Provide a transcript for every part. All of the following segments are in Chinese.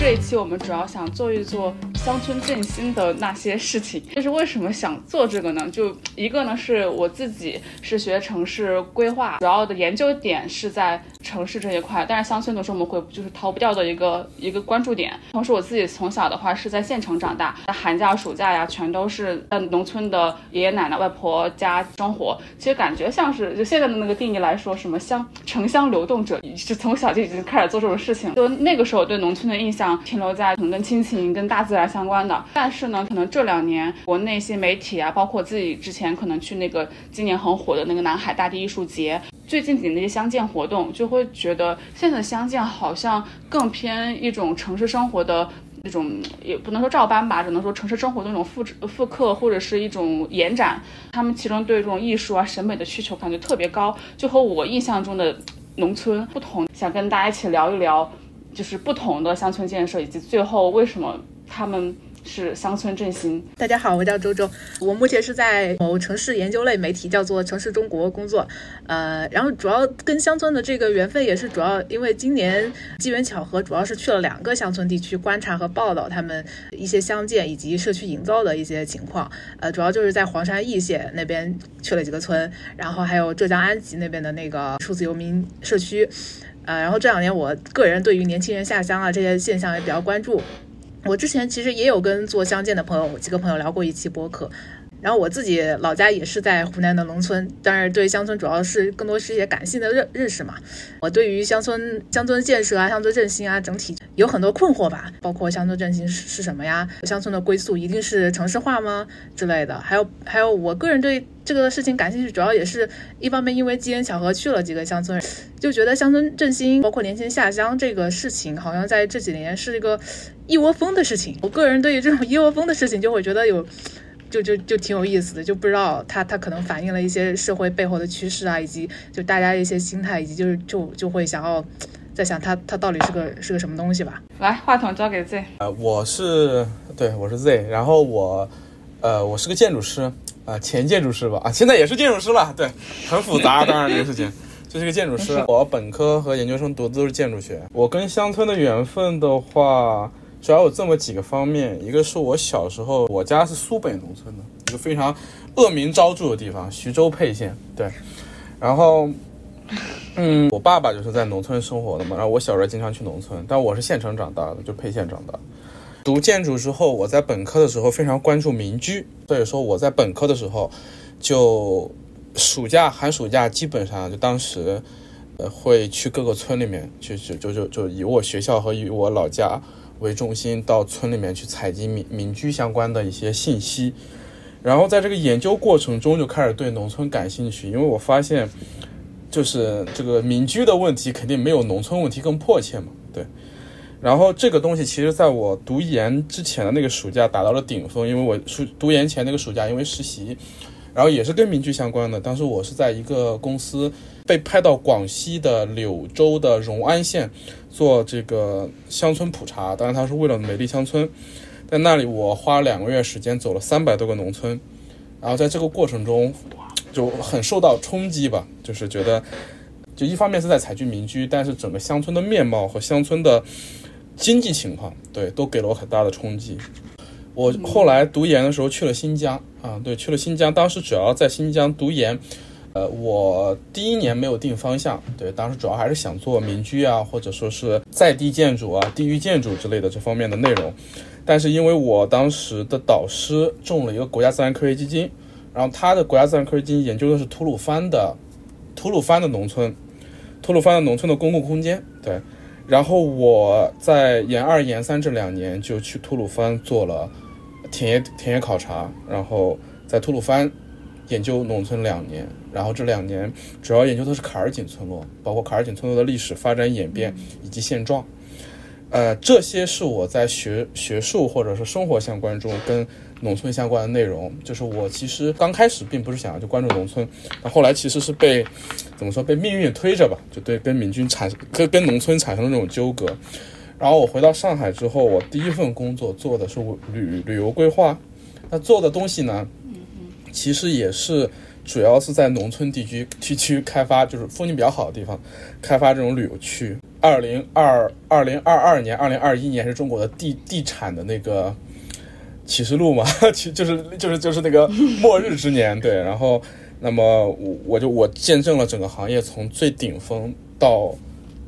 这一期我们主要想做一做乡村振兴的那些事情。就是为什么想做这个呢？就一个呢，是我自己是学城市规划，主要的研究点是在城市这一块，但是乡村的时候我们会就是逃不掉的一个一个关注点。同时我自己从小的话是在县城长大，寒假暑假呀全都是在农村的爷爷奶奶外婆家生活。其实感觉像是就现在的那个定义来说，什么乡城乡流动者，是从小就已经开始做这种事情。就那个时候对农村的印象停留在可能跟亲情、跟大自然相关的。但是呢，可能这两年国内一些媒体啊，包括自己之前可能去那个今年很火的那个南海大地艺术节，最近几年的一些乡建活动，就会觉得现在的乡建好像更偏一种城市生活的。那种也不能说照搬吧，只能说城市生活的那种复制、复刻或者是一种延展。他们其中对这种艺术啊、审美的需求感觉特别高，就和我印象中的农村不同。想跟大家一起聊一聊，就是不同的乡村建设，以及最后为什么他们。是乡村振兴。大家好，我叫周周，我目前是在某城市研究类媒体叫做《城市中国》工作。呃，然后主要跟乡村的这个缘分也是主要因为今年机缘巧合，主要是去了两个乡村地区观察和报道他们一些乡建以及社区营造的一些情况。呃，主要就是在黄山易县那边去了几个村，然后还有浙江安吉那边的那个数字游民社区。呃，然后这两年我个人对于年轻人下乡啊这些现象也比较关注。我之前其实也有跟做相见的朋友几个朋友聊过一期播客，然后我自己老家也是在湖南的农村，但是对乡村主要是更多是一些感性的认认识嘛。我对于乡村乡村建设啊、乡村振兴啊，整体有很多困惑吧，包括乡村振兴是是什么呀？乡村的归宿一定是城市化吗之类的？还有还有，我个人对这个事情感兴趣，主要也是一方面因为机缘巧合去了几个乡村，就觉得乡村振兴包括年轻人下乡这个事情，好像在这几年是一个。一窝蜂的事情，我个人对于这种一窝蜂的事情就会觉得有，就就就挺有意思的，就不知道它它可能反映了一些社会背后的趋势啊，以及就大家一些心态，以及就是就就会想要在想它它到底是个是个什么东西吧。来，话筒交给 Z。呃，我是对，我是 Z，然后我呃我是个建筑师啊，前建筑师吧啊，现在也是建筑师了，对，很复杂，当然这个事情。就是个建筑师，我本科和研究生读的都是建筑学。我跟乡村的缘分的话。主要有这么几个方面，一个是我小时候，我家是苏北农村的一个非常恶名昭著的地方，徐州沛县。对，然后，嗯，我爸爸就是在农村生活的嘛，然后我小时候经常去农村，但我是县城长大的，就沛县长大。读建筑之后，我在本科的时候非常关注民居，所以说我在本科的时候，就暑假、寒暑假基本上就当时，会去各个村里面，去就就就就以我学校和以我老家。为中心到村里面去采集民民居相关的一些信息，然后在这个研究过程中就开始对农村感兴趣，因为我发现，就是这个民居的问题肯定没有农村问题更迫切嘛，对。然后这个东西其实在我读研之前的那个暑假达到了顶峰，因为我暑读研前那个暑假因为实习，然后也是跟民居相关的，当时我是在一个公司被派到广西的柳州的荣安县。做这个乡村普查，当然他是为了美丽乡村，在那里我花了两个月时间走了三百多个农村，然后在这个过程中就很受到冲击吧，就是觉得就一方面是在采居民居，但是整个乡村的面貌和乡村的经济情况，对，都给了我很大的冲击。我后来读研的时候去了新疆啊，对，去了新疆，当时主要在新疆读研。呃，我第一年没有定方向，对，当时主要还是想做民居啊，或者说是在地建筑啊、地域建筑之类的这方面的内容。但是因为我当时的导师中了一个国家自然科学基金，然后他的国家自然科学基金研究的是吐鲁番的吐鲁番的农村，吐鲁番的农村的公共空间。对，然后我在研二、研三这两年就去吐鲁番做了田野田野考察，然后在吐鲁番研究农村两年。然后这两年主要研究的是卡尔井村落，包括卡尔井村落的历史发展演变以及现状。呃，这些是我在学学术或者是生活相关中跟农村相关的内容。就是我其实刚开始并不是想要去关注农村，那后来其实是被怎么说被命运推着吧，就对跟民军产跟跟农村产生了那种纠葛。然后我回到上海之后，我第一份工作做的是旅旅游规划，那做的东西呢，其实也是。主要是在农村地区地区开发，就是风景比较好的地方，开发这种旅游区。二零二二零二二年、二零二一年是中国的地地产的那个启示录嘛，其就是就是就是那个末日之年，对。然后，那么我我就我见证了整个行业从最顶峰到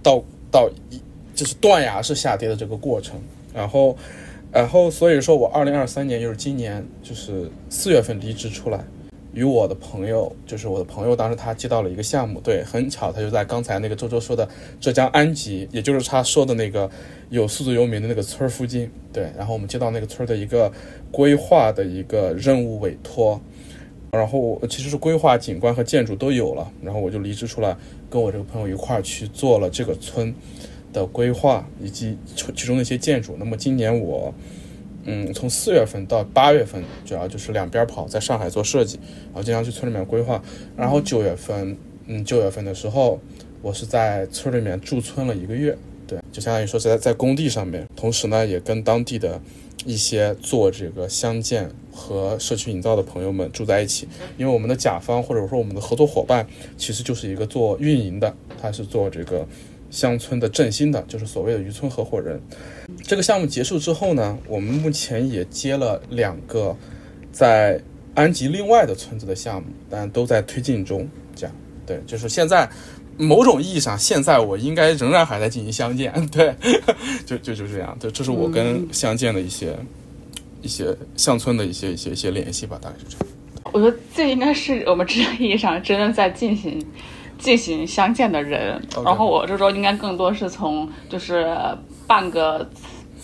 到到一就是断崖式下跌的这个过程。然后，然后所以说我二零二三年就是今年就是四月份离职出来。与我的朋友，就是我的朋友，当时他接到了一个项目，对，很巧，他就在刚才那个周周说的浙江安吉，也就是他说的那个有数字游民的那个村附近，对，然后我们接到那个村的一个规划的一个任务委托，然后其实是规划、景观和建筑都有了，然后我就离职出来，跟我这个朋友一块儿去做了这个村的规划以及其中的一些建筑。那么今年我。嗯，从四月份到八月份，主要就是两边跑，在上海做设计，然后经常去村里面规划。然后九月份，嗯，九月份的时候，我是在村里面驻村了一个月，对，就相当于说是在在工地上面，同时呢，也跟当地的一些做这个乡建和社区营造的朋友们住在一起。因为我们的甲方或者说我们的合作伙伴，其实就是一个做运营的，他是做这个。乡村的振兴的，就是所谓的渔村合伙人。这个项目结束之后呢，我们目前也接了两个在安吉另外的村子的项目，但都在推进中。这样，对，就是现在某种意义上，现在我应该仍然还在进行乡建。对，就就就这样。对，这是我跟乡建的一些一些乡村的一些一些一些联系吧，大概就这样。我觉得这应该是我们真正意义上真的在进行。进行相见的人，然后我这周应该更多是从就是半个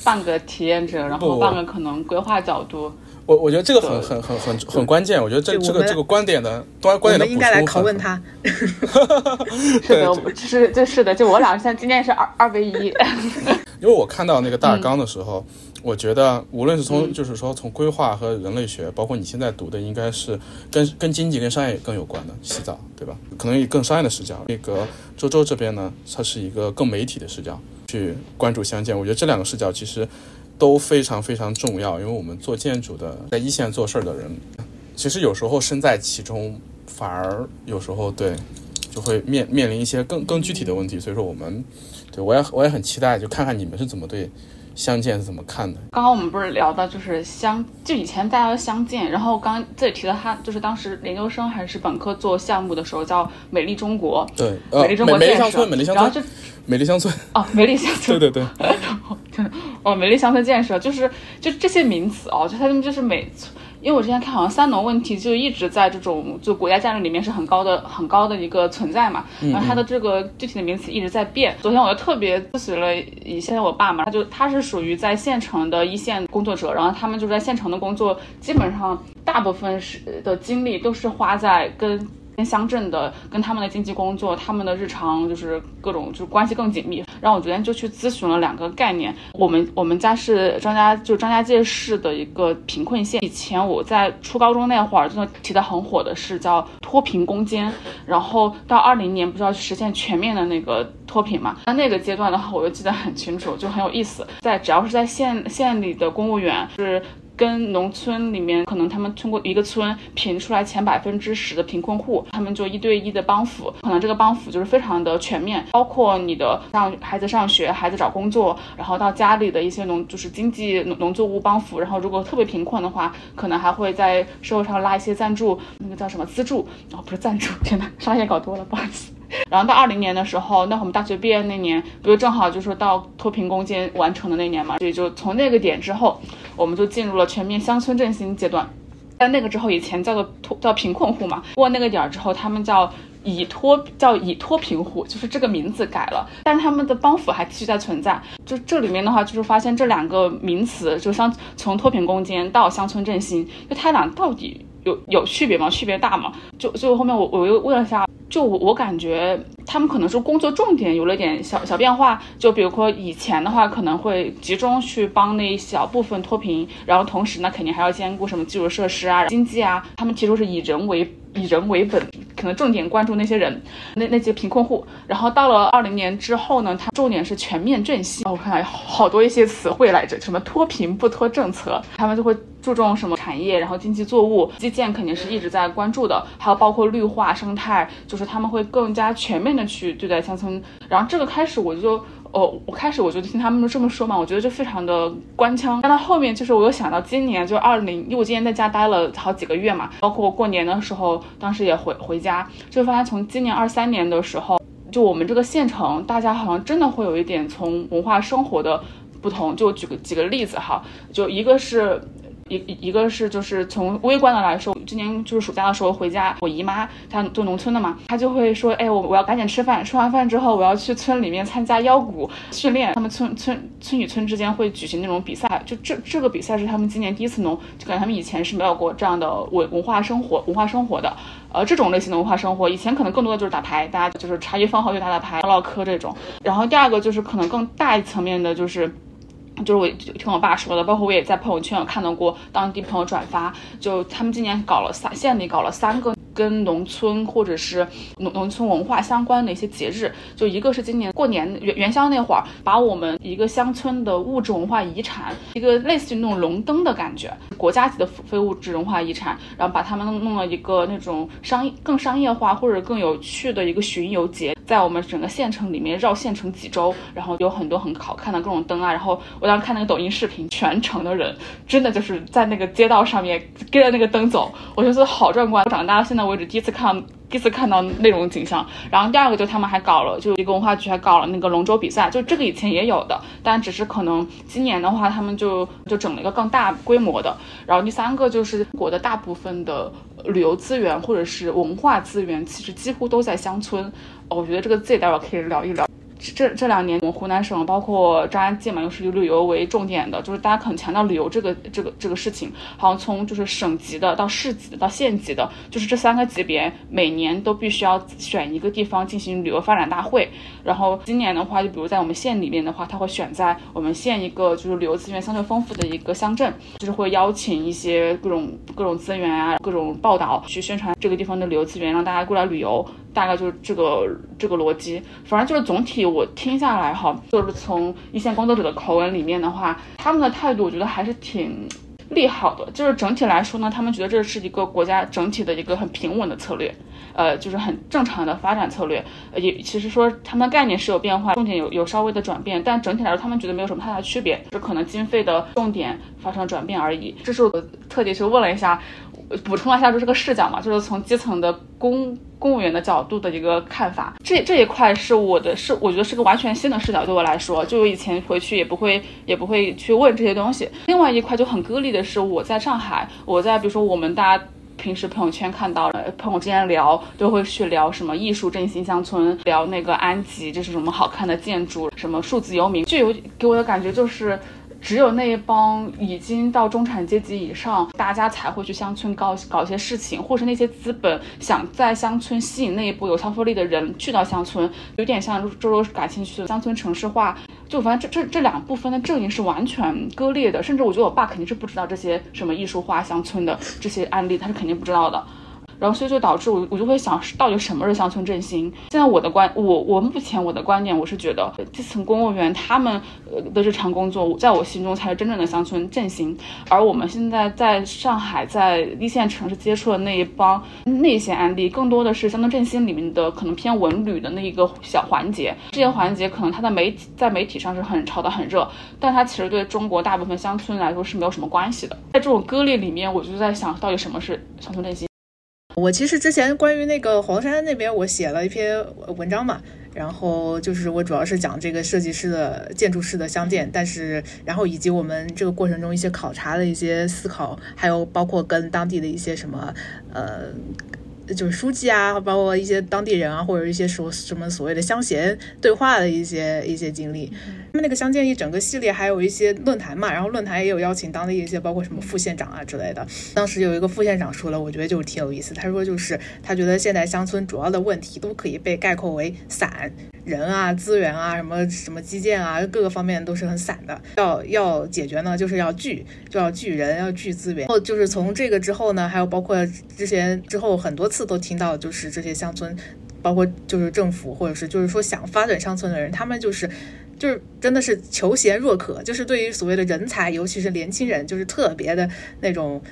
半个体验者，然后半个可能规划角度。我我觉得这个很很很很很关键，我觉得这这个这个观点的观观点的应该来拷问他。是的，是这是的，就我俩现在今天是二二 v 一。因为我看到那个大纲的时候。我觉得，无论是从就是说从规划和人类学，包括你现在读的，应该是跟跟经济跟商业更有关的洗澡，对吧？可能以更商业的视角。那个周周这边呢，它是一个更媒体的视角去关注相见。我觉得这两个视角其实都非常非常重要，因为我们做建筑的，在一线做事儿的人，其实有时候身在其中，反而有时候对就会面面临一些更更具体的问题。所以说，我们对我也我也很期待，就看看你们是怎么对。相见是怎么看的？刚刚我们不是聊到就是相，就以前大家都相见，然后刚这里提到他就是当时研究生还是本科做项目的时候叫美丽中国，对，美丽中国建设，美丽乡村，然后就美丽乡村，哦，美丽乡村，对 对对，哦，美丽乡村建设就是就这些名词哦，就他们就是每。因为我之前看好像三农问题就一直在这种就国家战略里面是很高的很高的一个存在嘛，然后它的这个具体的名词一直在变。昨天我就特别咨询了一下我爸嘛，他就他是属于在县城的一线工作者，然后他们就在县城的工作，基本上大部分是的精力都是花在跟。跟乡镇的，跟他们的经济工作，他们的日常就是各种就是关系更紧密。然后我昨天就去咨询了两个概念。我们我们家是张家就张家界市的一个贫困县。以前我在初高中那会儿，真的提的很火的是叫脱贫攻坚。然后到二零年不是要实现全面的那个脱贫嘛？那那个阶段的话，我就记得很清楚，就很有意思。在只要是在县县里的公务员是。跟农村里面，可能他们通过一个村评出来前百分之十的贫困户，他们就一对一的帮扶，可能这个帮扶就是非常的全面，包括你的让孩子上学、孩子找工作，然后到家里的一些农就是经济农农作物帮扶，然后如果特别贫困的话，可能还会在社会上拉一些赞助，那个叫什么资助，哦不是赞助，天呐，商业搞多了，不好意思。然后到二零年的时候，那我们大学毕业那年，不就正好就是到脱贫攻坚完成的那年嘛？所以就从那个点之后，我们就进入了全面乡村振兴阶段。在那个之后，以前叫做脱叫贫困户嘛，过那个点儿之后，他们叫已脱叫已脱贫户，就是这个名字改了，但他们的帮扶还继续在存在。就这里面的话，就是发现这两个名词，就像从脱贫攻坚到乡村振兴，就它俩到底有有区别吗？区别大吗？就就后面我我又问了一下。就我我感觉他们可能是工作重点有了点小小变化，就比如说以前的话可能会集中去帮那一小部分脱贫，然后同时呢肯定还要兼顾什么基础设施啊、经济啊，他们提出是以人为。以人为本，可能重点关注那些人，那那些贫困户。然后到了二零年之后呢，它重点是全面振兴。我看好多一些词汇来着，什么脱贫不脱政策，他们就会注重什么产业，然后经济作物、基建肯定是一直在关注的，还有包括绿化生态，就是他们会更加全面的去对待乡村。然后这个开始我就哦，我开始我就听他们这么说嘛，我觉得就非常的官腔。但到后面就是我又想到今年就二零，因为我今年在家待了好几个月嘛，包括过年的时候，当时也回回家，就发现从今年二三年的时候，就我们这个县城，大家好像真的会有一点从文化生活的不同。就举个几个例子哈，就一个是。一一个是就是从微观的来说，今年就是暑假的时候回家，我姨妈她做农村的嘛，她就会说，哎，我我要赶紧吃饭，吃完饭之后我要去村里面参加腰鼓训练。他们村村村与村之间会举行那种比赛，就这这个比赛是他们今年第一次弄，就感觉他们以前是没有过这样的文文化生活文化生活的，呃，这种类型的文化生活，以前可能更多的就是打牌，大家就是茶余饭后就打打牌唠唠嗑这种。然后第二个就是可能更大一层面的就是。就是我听我爸说的，包括我也在朋友圈有看到过当地朋友转发，就他们今年搞了三县里搞了三个。跟农村或者是农农村文化相关的一些节日，就一个是今年过年元元宵那会儿，把我们一个乡村的物质文化遗产，一个类似于那种龙灯的感觉，国家级的非物质文化遗产，然后把他们弄了一个那种商更商业化或者更有趣的一个巡游节，在我们整个县城里面绕县城几周，然后有很多很好看的各种灯啊，然后我当时看那个抖音视频，全城的人真的就是在那个街道上面跟着那个灯走，我觉得好壮观。我长大到现在。为止，第一次看，第一次看到那种景象。然后第二个就他们还搞了，就一个文化局还搞了那个龙舟比赛，就这个以前也有的，但只是可能今年的话，他们就就整了一个更大规模的。然后第三个就是中国的大部分的旅游资源或者是文化资源，其实几乎都在乡村。我觉得这个自己待会儿可以聊一聊。这这两年，我们湖南省包括张家界嘛，又是以旅游为重点的，就是大家很强调旅游这个这个这个事情。好像从就是省级的到市级的到县级的，就是这三个级别，每年都必须要选一个地方进行旅游发展大会。然后今年的话，就比如在我们县里面的话，他会选在我们县一个就是旅游资源相对丰富的一个乡镇，就是会邀请一些各种各种资源啊，各种报道去宣传这个地方的旅游资源，让大家过来旅游。大概就是这个这个逻辑，反正就是总体我听下来哈，就是从一线工作者的口吻里面的话，他们的态度我觉得还是挺利好的。就是整体来说呢，他们觉得这是一个国家整体的一个很平稳的策略，呃，就是很正常的发展策略。也其实说他们的概念是有变化，重点有有稍微的转变，但整体来说他们觉得没有什么太大区别，就可能经费的重点发生转变而已。这是我特地去问了一下。补充一下，就这个视角嘛，就是从基层的公公务员的角度的一个看法。这这一块是我的，是我觉得是个完全新的视角，对我来说，就我以前回去也不会也不会去问这些东西。另外一块就很割裂的是，我在上海，我在比如说我们大家平时朋友圈看到的，朋友之间聊都会去聊什么艺术振兴乡村，聊那个安吉，这是什么好看的建筑，什么数字游民，就有给我的感觉就是。只有那一帮已经到中产阶级以上，大家才会去乡村搞搞一些事情，或是那些资本想在乡村吸引那一波有消费力的人去到乡村，有点像周周感兴趣的乡村城市化。就反正这这这两部分的阵营是完全割裂的，甚至我觉得我爸肯定是不知道这些什么艺术化乡村的这些案例，他是肯定不知道的。然后，所以就导致我，我就会想，到底什么是乡村振兴？现在我的观，我我目前我的观点，我是觉得基层公务员他们的日常工作，在我心中才是真正的乡村振兴。而我们现在在上海，在一线城市接触的那一帮那些案例，更多的是乡村振兴里面的可能偏文旅的那一个小环节。这些环节可能它的媒体在媒体上是很炒得很热，但它其实对中国大部分乡村来说是没有什么关系的。在这种割裂里面，我就在想到底什么是乡村振兴。我其实之前关于那个黄山那边，我写了一篇文章嘛，然后就是我主要是讲这个设计师的建筑师的相见，但是然后以及我们这个过程中一些考察的一些思考，还有包括跟当地的一些什么呃。就是书记啊，包括一些当地人啊，或者一些说什么所谓的乡贤对话的一些一些经历。们那个乡建一整个系列还有一些论坛嘛，然后论坛也有邀请当地一些，包括什么副县长啊之类的。当时有一个副县长说了，我觉得就挺有意思。他说就是他觉得现在乡村主要的问题都可以被概括为散。人啊，资源啊，什么什么基建啊，各个方面都是很散的。要要解决呢，就是要聚，就要聚人，要聚资源。然后就是从这个之后呢，还有包括之前之后很多次都听到，就是这些乡村，包括就是政府或者是就是说想发展乡村的人，他们就是就是真的是求贤若渴，就是对于所谓的人才，尤其是年轻人，就是特别的那种。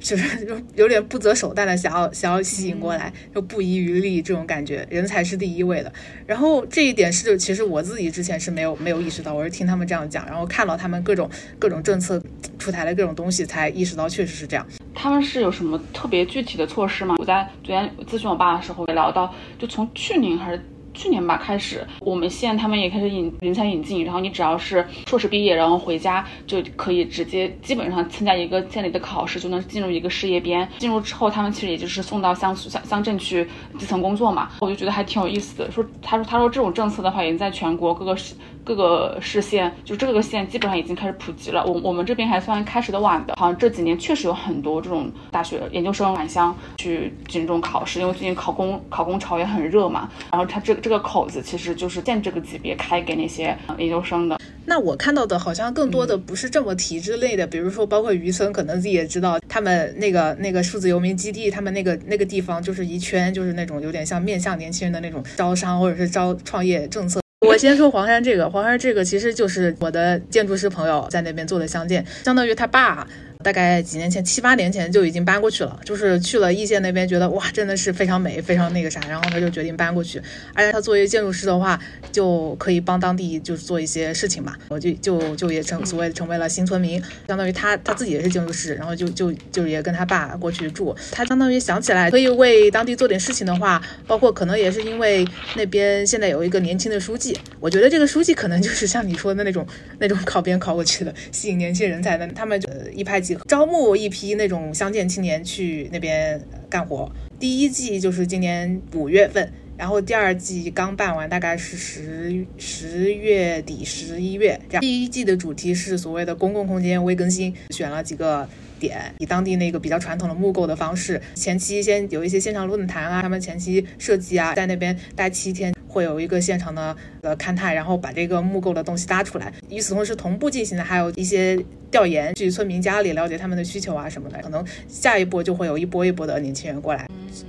就是就有点不择手段的想要想要吸引过来，就不遗余力这种感觉，人才是第一位的。然后这一点是其实我自己之前是没有没有意识到，我是听他们这样讲，然后看到他们各种各种政策出台的各种东西，才意识到确实是这样。他们是有什么特别具体的措施吗？我在昨天咨询我爸的时候也聊到，就从去年还是。去年吧开始，我们县他们也开始引人才引进，然后你只要是硕士毕业，然后回家就可以直接基本上参加一个县里的考试，就能进入一个事业编。进入之后，他们其实也就是送到乡乡乡镇去基层工作嘛。我就觉得还挺有意思的。说他说他说这种政策的话，已经在全国各个市各个市县，就这个县基本上已经开始普及了。我我们这边还算开始的晚的，好像这几年确实有很多这种大学研究生返乡去进这种考试，因为最近考公考公潮也很热嘛。然后他这。这个口子其实就是建这个级别开给那些研究生的。那我看到的好像更多的不是这么体制类的，比如说包括渔村，可能自己也知道，他们那个那个数字游民基地，他们那个那个地方就是一圈，就是那种有点像面向年轻人的那种招商或者是招创业政策。我先说黄山这个，黄山这个其实就是我的建筑师朋友在那边做的相见，相当于他爸。大概几年前，七八年前就已经搬过去了，就是去了易县那边，觉得哇，真的是非常美，非常那个啥，然后他就决定搬过去。而且他作为建筑师的话，就可以帮当地就是做一些事情嘛，我就就就也成所谓成为了新村民，相当于他他自己也是建筑师，然后就就就也跟他爸过去住。他相当于想起来可以为当地做点事情的话，包括可能也是因为那边现在有一个年轻的书记，我觉得这个书记可能就是像你说的那种那种考编考过去的，吸引年轻人才的，他们就一拍即。招募一批那种乡建青年去那边干活。第一季就是今年五月份，然后第二季刚办完，大概是十十月底、十一月这样。第一季的主题是所谓的公共空间微更新，选了几个点，以当地那个比较传统的木构的方式，前期先有一些线上论坛啊，他们前期设计啊，在那边待七天。会有一个现场的呃勘探，然后把这个木构的东西搭出来。与此同时，同步进行的还有一些调研，去村民家里了解他们的需求啊什么的。可能下一波就会有一波一波的年轻人过来。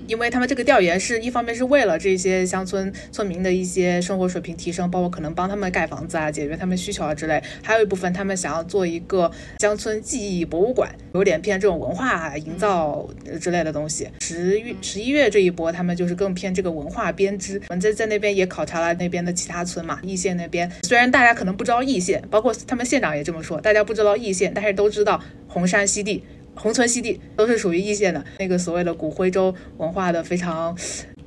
因为他们这个调研是一方面是为了这些乡村村民的一些生活水平提升，包括可能帮他们盖房子啊，解决他们需求啊之类。还有一部分他们想要做一个乡村记忆博物馆，有点偏这种文化营造之类的东西。十月十一月这一波，他们就是更偏这个文化编织。我们在在那边也考察了那边的其他村嘛，易县那边虽然大家可能不知道易县，包括他们县长也这么说，大家不知道易县，但是都知道红山西地。红村西地都是属于易县的，那个所谓的古徽州文化的非常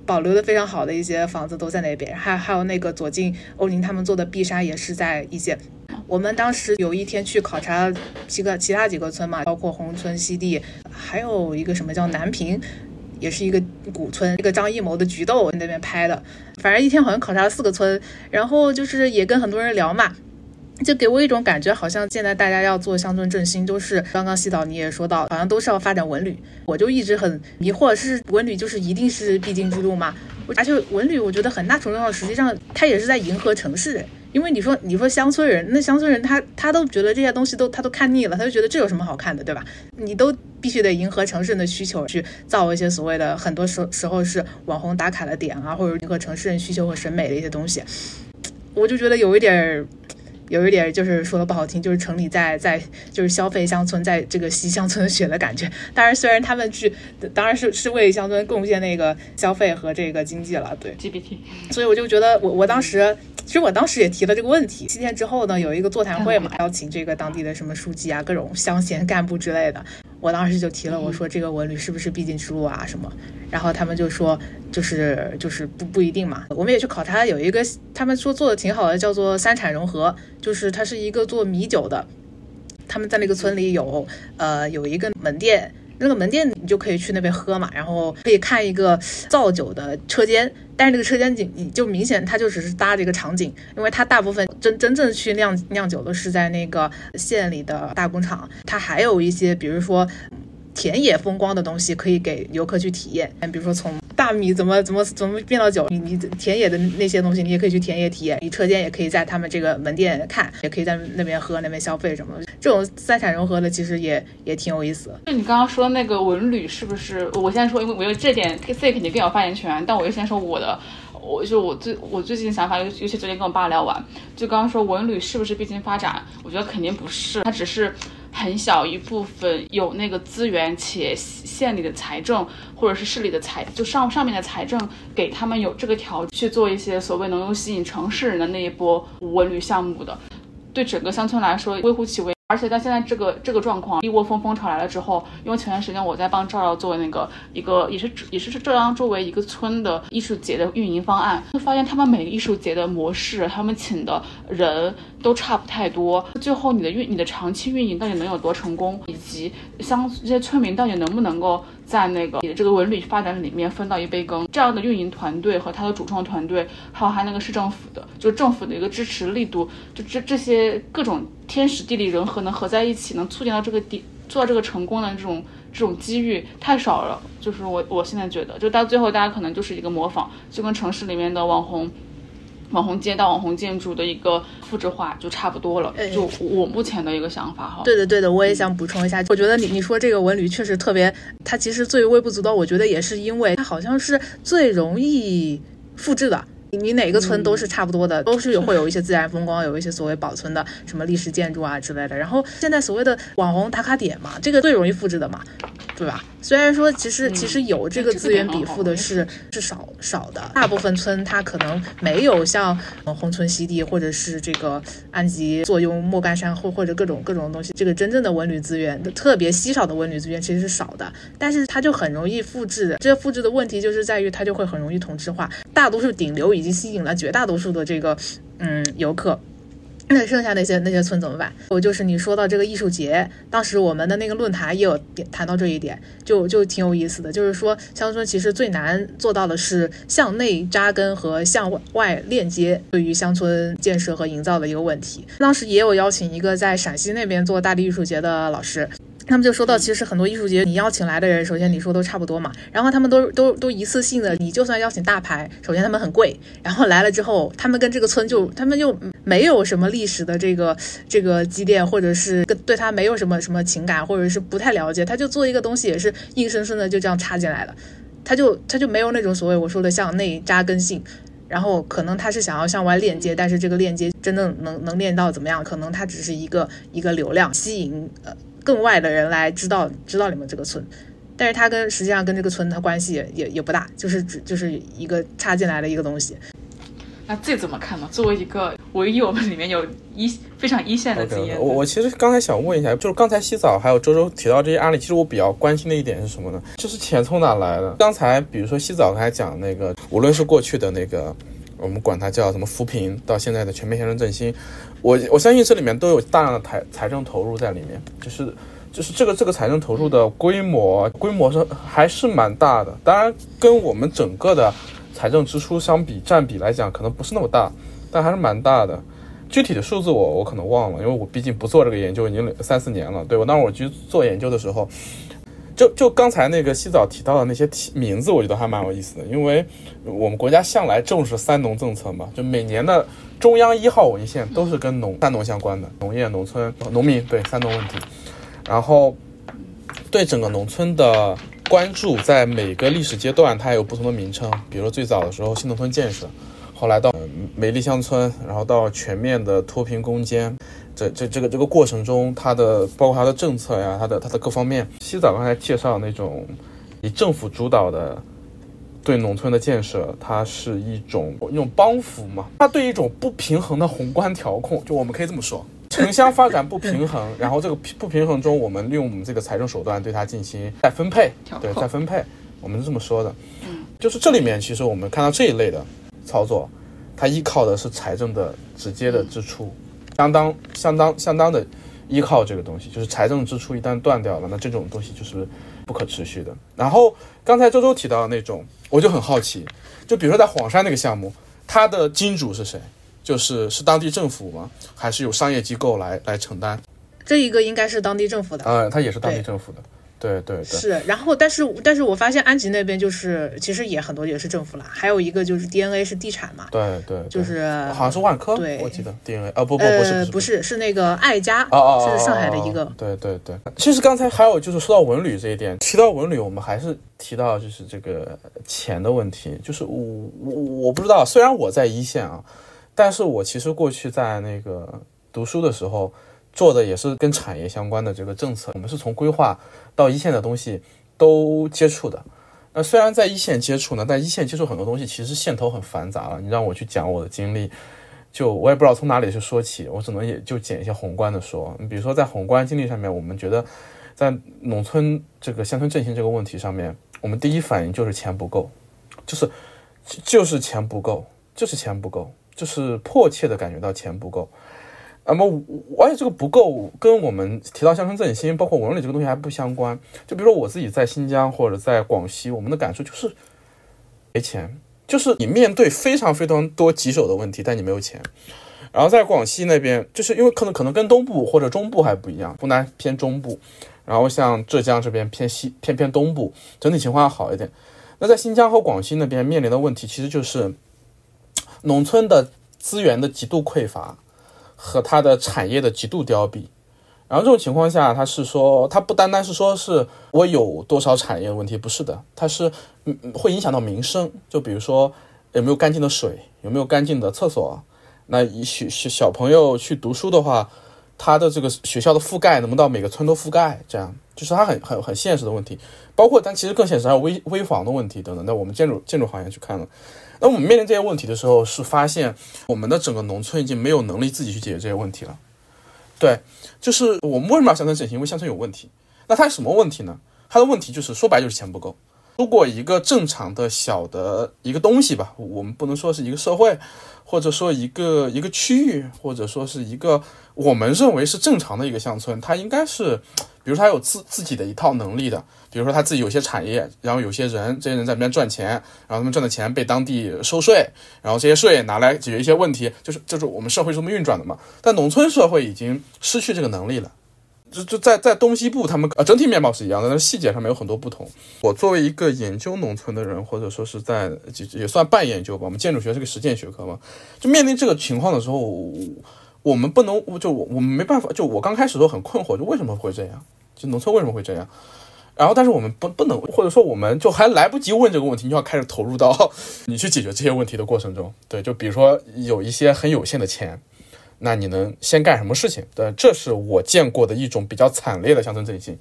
保留的非常好的一些房子都在那边，还还有那个左近欧宁他们做的碧山也是在易县。我们当时有一天去考察几个其他几个村嘛，包括红村西地，还有一个什么叫南平，也是一个古村，一个张艺谋的菊豆那边拍的，反正一天好像考察了四个村，然后就是也跟很多人聊嘛。就给我一种感觉，好像现在大家要做乡村振兴，都是刚刚西岛你也说到，好像都是要发展文旅。我就一直很迷惑，是文旅就是一定是必经之路吗？而且文旅，我觉得很大程度上，实际上它也是在迎合城市人。因为你说你说乡村人，那乡村人他他都觉得这些东西都他都看腻了，他就觉得这有什么好看的，对吧？你都必须得迎合城市人的需求去造一些所谓的很多时时候是网红打卡的点啊，或者迎合城市人需求和审美的一些东西，我就觉得有一点儿。有一点就是说的不好听，就是城里在在就是消费乡村，在这个吸乡村的血的感觉。当然，虽然他们去，当然是是为乡村贡献那个消费和这个经济了，对。GPT。所以我就觉得，我我当时其实我当时也提了这个问题。七天之后呢，有一个座谈会嘛，邀请这个当地的什么书记啊，各种乡贤干部之类的。我当时就提了，我说这个文旅是不是必经之路啊什么？然后他们就说，就是就是不不一定嘛。我们也去考察，有一个他们说做的挺好的，叫做三产融合，就是它是一个做米酒的，他们在那个村里有呃有一个门店。那个门店你就可以去那边喝嘛，然后可以看一个造酒的车间，但是这个车间景就明显它就只是搭这个场景，因为它大部分真真正去酿酿酒的是在那个县里的大工厂，它还有一些比如说田野风光的东西可以给游客去体验，嗯比如说从。大米怎么怎么怎么变到酒？你你田野的那些东西，你也可以去田野体验。你车间也可以在他们这个门店看，也可以在那边喝、那边消费什么。这种三产融合的，其实也也挺有意思。就你刚刚说那个文旅，是不是？我先说，因为我觉得这点 C 肯定更有发言权。但我就先说我的，我就我最我最近的想法，尤尤其昨天跟我爸聊完，就刚刚说文旅是不是必经发展？我觉得肯定不是，它只是。很小一部分有那个资源且县里的财政或者是市里的财就上上面的财政给他们有这个条去做一些所谓能够吸引城市人的那一波文旅项目的，对整个乡村来说微乎其微。而且到现在这个这个状况，一窝蜂蜂潮来了之后，因为前段时间我在帮赵赵做那个一个也是也是浙江周围一个村的艺术节的运营方案，就发现他们每个艺术节的模式，他们请的人都差不太多。最后你的运你的长期运营到底能有多成功，以及乡这些村民到底能不能够在那个你的这个文旅发展里面分到一杯羹？这样的运营团队和他的主创团队，还有他那个市政府的，就政府的一个支持力度，就这这些各种。天时地利人和能合在一起，能促进到这个地做到这个成功的这种这种机遇太少了。就是我我现在觉得，就到最后大家可能就是一个模仿，就跟城市里面的网红、网红街道、网红建筑的一个复制化就差不多了。就我目前的一个想法哈。对的对的，我也想补充一下，我觉得你你说这个文旅确实特别，它其实最微不足道，我觉得也是因为它好像是最容易复制的。你哪个村都是差不多的，都是有会有一些自然风光，有一些所谓保存的什么历史建筑啊之类的。然后现在所谓的网红打卡点嘛，这个最容易复制的嘛，对吧？虽然说其实其实有这个资源比付的是是少少的，大部分村它可能没有像红村西地或者是这个安吉坐拥莫干山或或者各种各种东西，这个真正的文旅资源特别稀少的文旅资源其实是少的，但是它就很容易复制。这个复制的问题就是在于它就会很容易同质化，大多数顶流。已经吸引了绝大多数的这个嗯游客，那剩下那些那些村怎么办？我就是你说到这个艺术节，当时我们的那个论坛也有谈到这一点，就就挺有意思的。就是说乡村其实最难做到的是向内扎根和向外链接，对于乡村建设和营造的一个问题。当时也有邀请一个在陕西那边做大地艺术节的老师。他们就说到，其实很多艺术节，你邀请来的人，首先你说都差不多嘛，然后他们都都都一次性的，你就算邀请大牌，首先他们很贵，然后来了之后，他们跟这个村就他们就没有什么历史的这个这个积淀，或者是跟对他没有什么什么情感，或者是不太了解，他就做一个东西也是硬生生的就这样插进来了，他就他就没有那种所谓我说的像内扎根性，然后可能他是想要向外链接，但是这个链接真正能能链到怎么样，可能他只是一个一个流量吸引呃。更外的人来知道知道你们这个村，但是他跟实际上跟这个村他关系也也也不大，就是只就是一个插进来的一个东西。那这怎么看呢？作为一个唯一我们里面有一非常一线的经验，我我其实刚才想问一下，就是刚才洗澡还有周周提到这些案例，其实我比较关心的一点是什么呢？就是钱从哪来的？刚才比如说洗澡刚才讲那个，无论是过去的那个，我们管它叫什么扶贫，到现在的全面乡村振兴。我我相信这里面都有大量的财财政投入在里面，就是就是这个这个财政投入的规模规模是还是蛮大的。当然跟我们整个的财政支出相比占比来讲，可能不是那么大，但还是蛮大的。具体的数字我我可能忘了，因为我毕竟不做这个研究已经三四年了。对我当时我去做研究的时候，就就刚才那个洗澡提到的那些题名字，我觉得还蛮有意思的，因为我们国家向来重视三农政策嘛，就每年的。中央一号文献都是跟农三农相关的，农业、农村、农民，对三农问题。然后对整个农村的关注，在每个历史阶段它有不同的名称。比如最早的时候新农村建设，后来到美丽乡村，然后到全面的脱贫攻坚。这这这个这个过程中，它的包括它的政策呀，它的它的各方面。西早刚才介绍那种以政府主导的。对农村的建设，它是一种一种帮扶嘛？它对一种不平衡的宏观调控，就我们可以这么说，城乡发展不平衡，然后这个不平衡中，我们利用我们这个财政手段对它进行再分配，对再分配，我们是这么说的。嗯，就是这里面其实我们看到这一类的操作，它依靠的是财政的直接的支出，相当相当相当的依靠这个东西，就是财政支出一旦断掉了，那这种东西就是。不可持续的。然后刚才周周提到的那种，我就很好奇，就比如说在黄山那个项目，它的金主是谁？就是是当地政府吗？还是有商业机构来来承担？这一个应该是当地政府的。嗯，它也是当地政府的。对对对，是，然后但是但是我发现安吉那边就是其实也很多也是政府啦，还有一个就是 DNA 是地产嘛，对对，就是好像是万科，对，我记得 DNA 啊不不不是不是是那个爱家，哦哦是上海的一个，对对对。其实刚才还有就是说到文旅这一点，提到文旅，我们还是提到就是这个钱的问题，就是我我我不知道，虽然我在一线啊，但是我其实过去在那个读书的时候。做的也是跟产业相关的这个政策，我们是从规划到一线的东西都接触的。那虽然在一线接触呢，但一线接触很多东西其实线头很繁杂了。你让我去讲我的经历，就我也不知道从哪里去说起，我只能也就捡一些宏观的说。你比如说在宏观经历上面，我们觉得在农村这个乡村振兴这个问题上面，我们第一反应就是钱不够，就是就是钱不够，就是钱不够，就是迫切的感觉到钱不够。那么，而且这个不够，跟我们提到乡村振兴，包括文旅这个东西还不相关。就比如说我自己在新疆或者在广西，我们的感受就是没钱，就是你面对非常非常多棘手的问题，但你没有钱。然后在广西那边，就是因为可能可能跟东部或者中部还不一样，湖南偏中部，然后像浙江这边偏西偏偏东部，整体情况要好一点。那在新疆和广西那边面临的问题，其实就是农村的资源的极度匮乏。和它的产业的极度凋敝，然后这种情况下，它是说，它不单单是说是我有多少产业问题，不是的，它是会影响到民生，就比如说有没有干净的水，有没有干净的厕所，那小小小朋友去读书的话，他的这个学校的覆盖能不能到每个村都覆盖，这样。就是它很很很现实的问题，包括但其实更现实还有危危房的问题等等。那我们建筑建筑行业去看了。那我们面临这些问题的时候，是发现我们的整个农村已经没有能力自己去解决这些问题了。对，就是我们为什么要乡村整形？因为乡村有问题。那它什么问题呢？它的问题就是说白就是钱不够。如果一个正常的小的一个东西吧，我们不能说是一个社会，或者说一个一个区域，或者说是一个我们认为是正常的一个乡村，它应该是，比如说它有自自己的一套能力的，比如说他自己有些产业，然后有些人，这些人在那边赚钱，然后他们赚的钱被当地收税，然后这些税拿来解决一些问题，就是就是我们社会是这么运转的嘛。但农村社会已经失去这个能力了。就就在在东西部，他们呃整体面貌是一样的，但是细节上面有很多不同。我作为一个研究农村的人，或者说是在也算半研究吧，我们建筑学是个实践学科嘛，就面临这个情况的时候，我们不能就我我们没办法，就我刚开始都很困惑，就为什么会这样？就农村为什么会这样？然后但是我们不不能，或者说我们就还来不及问这个问题，就要开始投入到 你去解决这些问题的过程中。对，就比如说有一些很有限的钱。那你能先干什么事情？对，这是我见过的一种比较惨烈的乡村振兴。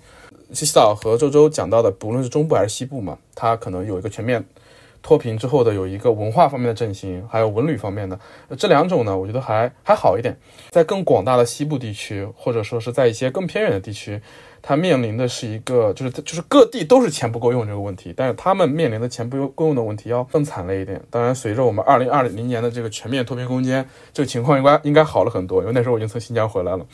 西岛和周周讲到的，不论是中部还是西部嘛，它可能有一个全面脱贫之后的有一个文化方面的振兴，还有文旅方面的这两种呢，我觉得还还好一点。在更广大的西部地区，或者说是在一些更偏远的地区。它面临的是一个，就是就是各地都是钱不够用这个问题，但是他们面临的钱不够用的问题要更惨烈一点。当然，随着我们二零二零年的这个全面脱贫攻坚，这个情况应该应该好了很多，因为那时候我已经从新疆回来了。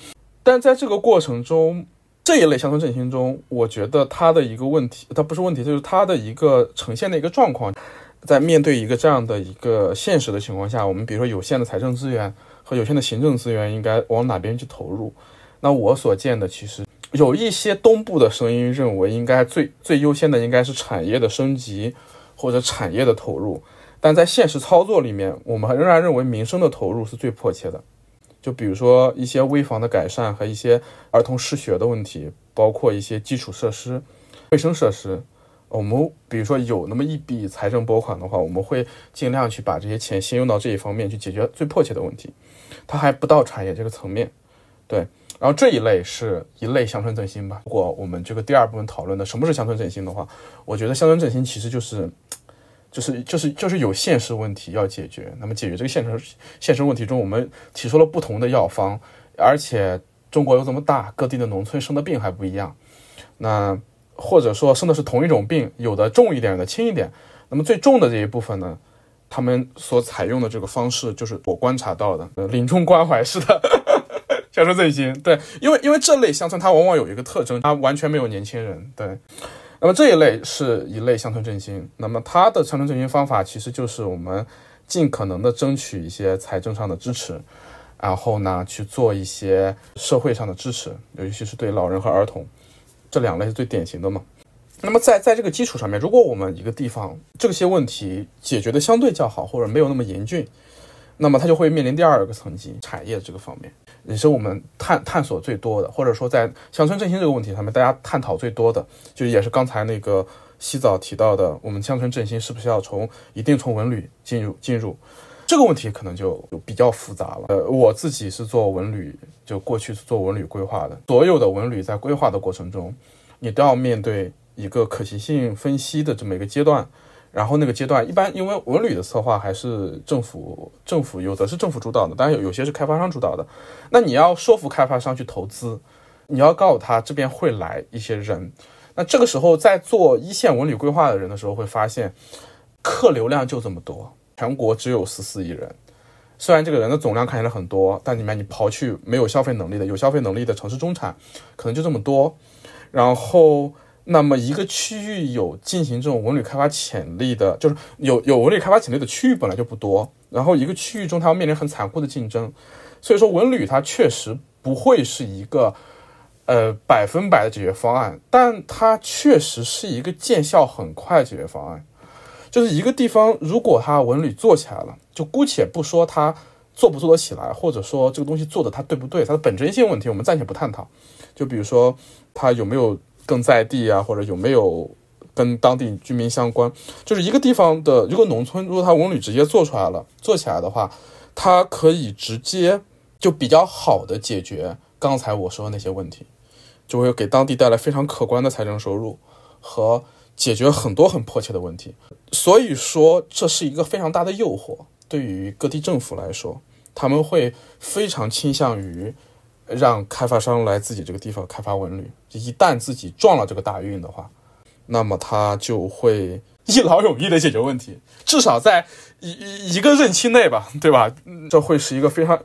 但在这个过程中，这一类乡村振兴中，我觉得它的一个问题，它不是问题，就是它的一个呈现的一个状况，在面对一个这样的一个现实的情况下，我们比如说有限的财政资源和有限的行政资源，应该往哪边去投入？那我所见的其实。有一些东部的声音认为，应该最最优先的应该是产业的升级或者产业的投入，但在现实操作里面，我们仍然认为民生的投入是最迫切的。就比如说一些危房的改善和一些儿童失学的问题，包括一些基础设施、卫生设施，我们比如说有那么一笔财政拨款的话，我们会尽量去把这些钱先用到这一方面去解决最迫切的问题。它还不到产业这个层面，对。然后这一类是一类乡村振兴吧。如果我们这个第二部分讨论的什么是乡村振兴的话，我觉得乡村振兴其实就是，就是就是就是有现实问题要解决。那么解决这个现实现实问题中，我们提出了不同的药方，而且中国又这么大，各地的农村生的病还不一样。那或者说生的是同一种病，有的重一点，有的轻一点。那么最重的这一部分呢，他们所采用的这个方式，就是我观察到的呃临终关怀式的。乡村振兴，对，因为因为这类乡村它往往有一个特征，它完全没有年轻人，对。那么这一类是一类乡村振兴，那么它的乡村振兴方法其实就是我们尽可能的争取一些财政上的支持，然后呢去做一些社会上的支持，尤其是对老人和儿童这两类是最典型的嘛。那么在在这个基础上面，如果我们一个地方这些问题解决的相对较好，或者没有那么严峻，那么它就会面临第二个层级产业这个方面。也是我们探探索最多的，或者说在乡村振兴这个问题上面，大家探讨最多的，就也是刚才那个西早提到的，我们乡村振兴是不是要从一定从文旅进入进入？这个问题可能就比较复杂了。呃，我自己是做文旅，就过去是做文旅规划的，所有的文旅在规划的过程中，你都要面对一个可行性分析的这么一个阶段。然后那个阶段，一般因为文旅的策划还是政府，政府有的是政府主导的，当然有有些是开发商主导的。那你要说服开发商去投资，你要告诉他这边会来一些人。那这个时候在做一线文旅规划的人的时候，会发现客流量就这么多，全国只有十四亿人。虽然这个人的总量看起来很多，但里面你刨去没有消费能力的，有消费能力的城市中产，可能就这么多。然后。那么一个区域有进行这种文旅开发潜力的，就是有有文旅开发潜力的区域本来就不多，然后一个区域中它要面临很残酷的竞争，所以说文旅它确实不会是一个呃百分百的解决方案，但它确实是一个见效很快解决方案。就是一个地方如果它文旅做起来了，就姑且不说它做不做得起来，或者说这个东西做的它对不对，它的本真性问题我们暂且不探讨。就比如说它有没有。更在地啊，或者有没有跟当地居民相关？就是一个地方的，如果农村如果它文旅直接做出来了，做起来的话，它可以直接就比较好的解决刚才我说的那些问题，就会给当地带来非常可观的财政收入和解决很多很迫切的问题。所以说，这是一个非常大的诱惑，对于各地政府来说，他们会非常倾向于。让开发商来自己这个地方开发文旅，一旦自己撞了这个大运的话，那么他就会一劳永逸的解决问题，至少在一一一个任期内吧，对吧？这会是一个非常，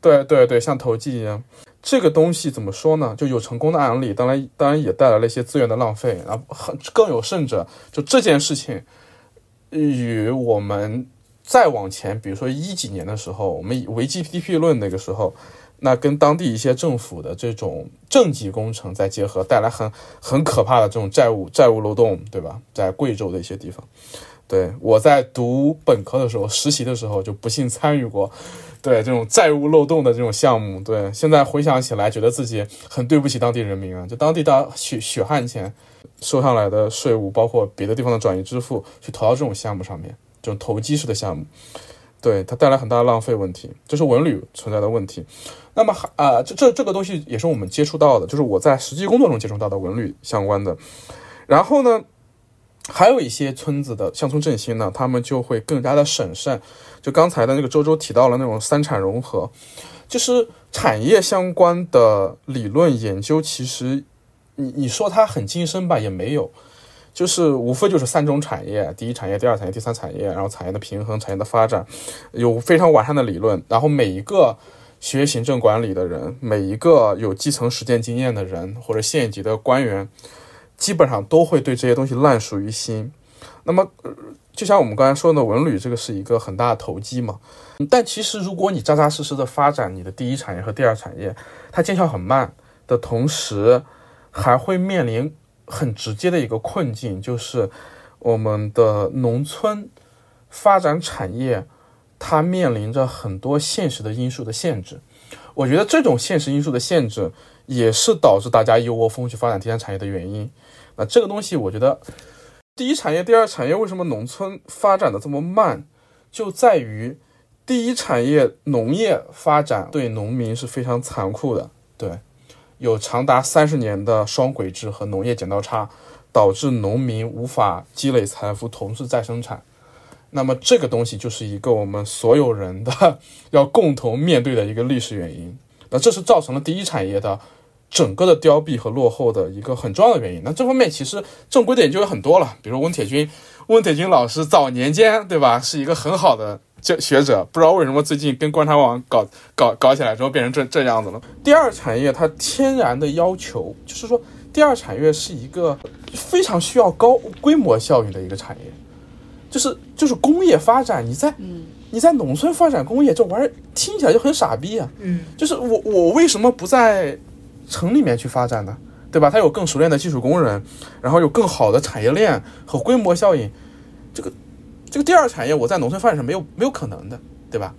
对对对，像投机一样。这个东西怎么说呢？就有成功的案例，当然当然也带来了一些资源的浪费，然后很更有甚者，就这件事情与我们再往前，比如说一几年的时候，我们以维 GDP 论那个时候。那跟当地一些政府的这种政绩工程再结合，带来很很可怕的这种债务债务漏洞，对吧？在贵州的一些地方，对我在读本科的时候实习的时候就不幸参与过，对这种债务漏洞的这种项目，对，现在回想起来，觉得自己很对不起当地人民啊！就当地的血血汗钱收上来的税务，包括别的地方的转移支付，去投到这种项目上面，这种投机式的项目。对它带来很大的浪费问题，这是文旅存在的问题。那么还啊，这这这个东西也是我们接触到的，就是我在实际工作中接触到的文旅相关的。然后呢，还有一些村子的乡村振兴呢，他们就会更加的审慎。就刚才的那个周周提到了那种三产融合，就是产业相关的理论研究，其实你你说它很精深吧，也没有。就是无非就是三种产业，第一产业、第二产业、第三产业，然后产业的平衡、产业的发展，有非常完善的理论。然后每一个学行政管理的人，每一个有基层实践经验的人或者县级的官员，基本上都会对这些东西烂熟于心。那么，就像我们刚才说的，文旅这个是一个很大的投机嘛。但其实如果你扎扎实实的发展你的第一产业和第二产业，它见效很慢的同时，还会面临。很直接的一个困境就是，我们的农村发展产业，它面临着很多现实的因素的限制。我觉得这种现实因素的限制，也是导致大家一窝蜂去发展第三产业的原因。那这个东西，我觉得第一产业、第二产业为什么农村发展的这么慢，就在于第一产业农业发展对农民是非常残酷的，对。有长达三十年的双轨制和农业剪刀差，导致农民无法积累财富，同时再生产。那么这个东西就是一个我们所有人的要共同面对的一个历史原因。那这是造成了第一产业的整个的凋敝和落后的一个很重要的原因。那这方面其实正规的研究有很多了，比如温铁军，温铁军老师早年间对吧，是一个很好的。这学者不知道为什么最近跟观察网搞搞搞起来之后变成这这样子了。第二产业它天然的要求就是说，第二产业是一个非常需要高规模效应的一个产业，就是就是工业发展，你在你在农村发展工业这玩意儿听起来就很傻逼啊。嗯，就是我我为什么不在城里面去发展呢？对吧？它有更熟练的技术工人，然后有更好的产业链和规模效应，这个。这个第二产业，我在农村发展是没有没有可能的，对吧？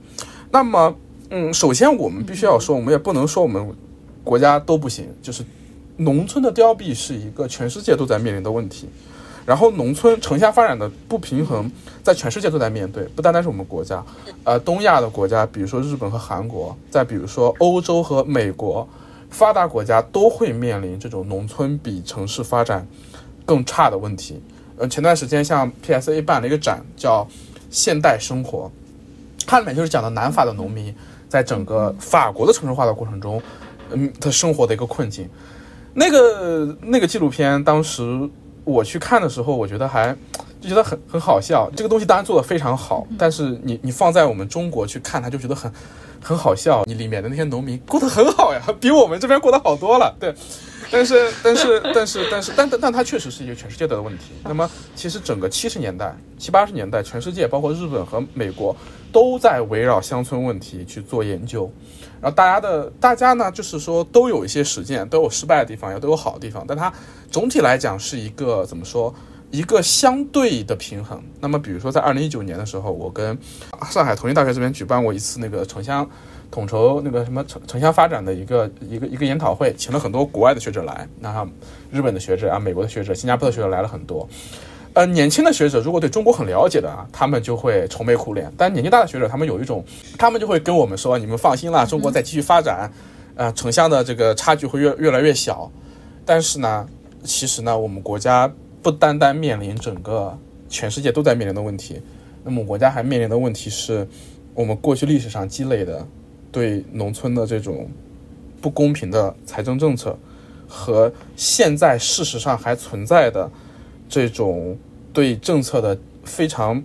那么，嗯，首先我们必须要说，我们也不能说我们国家都不行，就是农村的凋敝是一个全世界都在面临的问题。然后农村城乡发展的不平衡，在全世界都在面对，不单单是我们国家，呃，东亚的国家，比如说日本和韩国，再比如说欧洲和美国，发达国家都会面临这种农村比城市发展更差的问题。呃，前段时间像 PSA 办了一个展，叫《现代生活》，它里面就是讲的南法的农民在整个法国的城市化的过程中，嗯，他生活的一个困境。那个那个纪录片，当时我去看的时候，我觉得还就觉得很很好笑。这个东西当然做的非常好，但是你你放在我们中国去看，他就觉得很很好笑。你里面的那些农民过得很好呀，比我们这边过得好多了。对，但是但是但是但是但但但它确实是一个全世界的问题。那么其实整个七十年代、七八十年代，全世界包括日本和美国都在围绕乡村问题去做研究。然后大家的大家呢，就是说都有一些实践，都有失败的地方，也都有好的地方，但它总体来讲是一个怎么说？一个相对的平衡。那么比如说在二零一九年的时候，我跟上海同济大学这边举办过一次那个城乡统筹那个什么城城乡发展的一个一个一个研讨会，请了很多国外的学者来，那日本的学者啊，美国的学者，新加坡的学者来了很多。呃，年轻的学者如果对中国很了解的啊，他们就会愁眉苦脸；但年纪大的学者，他们有一种，他们就会跟我们说：“你们放心啦，中国在继续发展，呃，城乡的这个差距会越越来越小。”但是呢，其实呢，我们国家不单单面临整个全世界都在面临的问题，那么国家还面临的问题是，我们过去历史上积累的对农村的这种不公平的财政政策，和现在事实上还存在的。这种对政策的非常，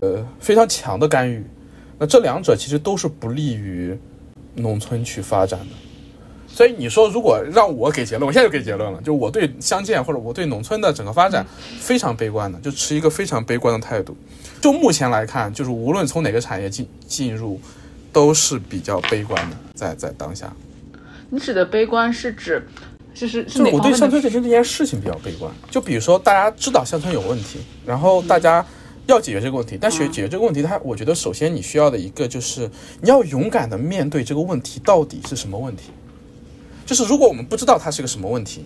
呃非常强的干预，那这两者其实都是不利于农村去发展的。所以你说，如果让我给结论，我现在就给结论了，就我对乡建或者我对农村的整个发展非常悲观的，就持一个非常悲观的态度。就目前来看，就是无论从哪个产业进进入，都是比较悲观的，在在当下。你指的悲观是指？就是就是我对乡村振兴这件事情比较悲观。就比如说，大家知道乡村有问题，然后大家要解决这个问题，但解解决这个问题，它我觉得首先你需要的一个就是你要勇敢的面对这个问题到底是什么问题。就是如果我们不知道它是个什么问题，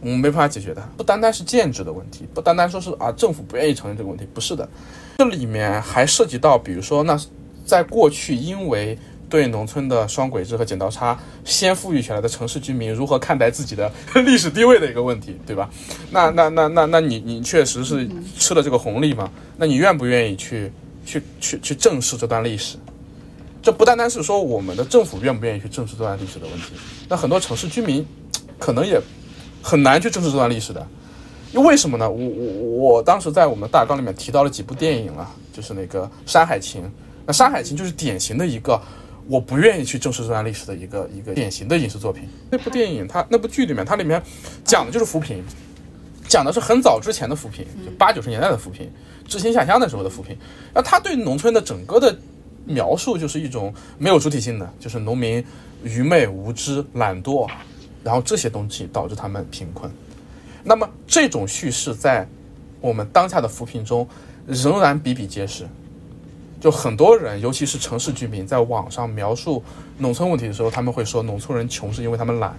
我们没办法解决它。不单单是建制的问题，不单单说是啊政府不愿意承认这个问题，不是的，这里面还涉及到，比如说那在过去因为。对农村的双轨制和剪刀差先富裕起来的城市居民如何看待自己的 历史地位的一个问题，对吧？那那那那那你你确实是吃了这个红利嘛？那你愿不愿意去去去去正视这段历史？这不单单是说我们的政府愿不愿意去正视这段历史的问题，那很多城市居民 可能也很难去正视这段历史的。因为为什么呢？我我我当时在我们大纲里面提到了几部电影了，就是那个《山海情》，那《山海情》就是典型的一个。我不愿意去正视这段历史的一个一个典型的影视作品。那部电影，它那部剧里面，它里面讲的就是扶贫，讲的是很早之前的扶贫，就八九十年代的扶贫，知青下乡的时候的扶贫。那他对农村的整个的描述，就是一种没有主体性的，就是农民愚昧无知、懒惰，然后这些东西导致他们贫困。那么这种叙事在我们当下的扶贫中仍然比比皆是。就很多人，尤其是城市居民，在网上描述农村问题的时候，他们会说农村人穷是因为他们懒。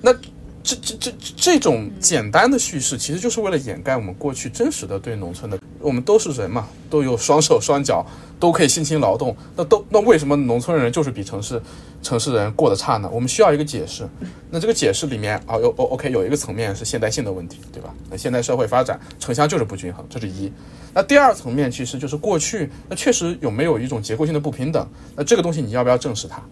那这这这这种简单的叙事，其实就是为了掩盖我们过去真实的对农村的。我们都是人嘛，都有双手双脚，都可以辛勤劳动。那都那为什么农村人就是比城市城市人过得差呢？我们需要一个解释。那这个解释里面啊，有 O OK 有一个层面是现代性的问题，对吧？那现代社会发展城乡就是不均衡，这是一。那第二层面其实就是过去，那确实有没有一种结构性的不平等？那这个东西你要不要正视它？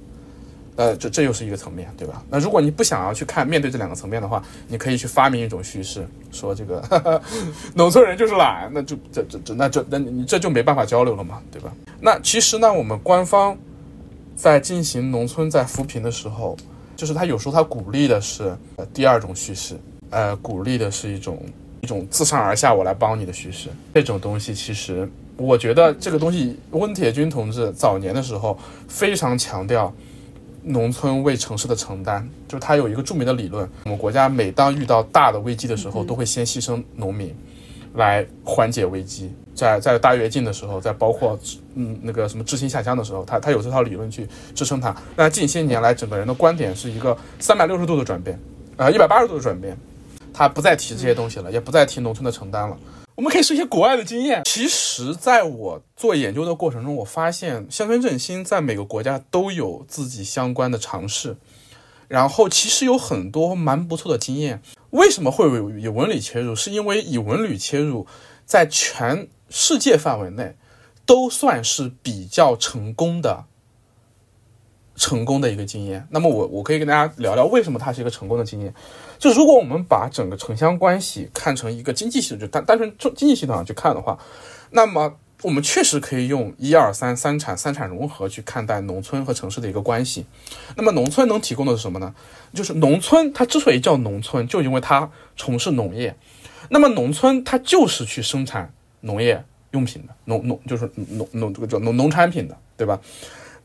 呃，这这又是一个层面，对吧？那如果你不想要去看面对这两个层面的话，你可以去发明一种叙事，说这个 农村人就是懒，那就这这这那这那你这就没办法交流了嘛，对吧？那其实呢，我们官方在进行农村在扶贫的时候，就是他有时候他鼓励的是第二种叙事，呃，鼓励的是一种。一种自上而下我来帮你的叙事，这种东西其实我觉得这个东西，温铁军同志早年的时候非常强调农村为城市的承担，就是他有一个著名的理论，我们国家每当遇到大的危机的时候，都会先牺牲农民来缓解危机，在在大跃进的时候，在包括嗯那个什么知青下乡的时候，他他有这套理论去支撑他。那近些年来，整个人的观点是一个三百六十度的转变，呃一百八十度的转变。他不再提这些东西了，也不再提农村的承担了。我们可以说一些国外的经验。其实，在我做研究的过程中，我发现乡村振兴在每个国家都有自己相关的尝试，然后其实有很多蛮不错的经验。为什么会有以文旅切入？是因为以文旅切入，在全世界范围内都算是比较成功的。成功的一个经验，那么我我可以跟大家聊聊为什么它是一个成功的经验。就如果我们把整个城乡关系看成一个经济系统，就单单纯从经济系统上去看的话，那么我们确实可以用一二三三产三产融合去看待农村和城市的一个关系。那么农村能提供的是什么呢？就是农村它之所以叫农村，就因为它从事农业。那么农村它就是去生产农业用品的，农农就是农农这个叫农农产品的，对吧？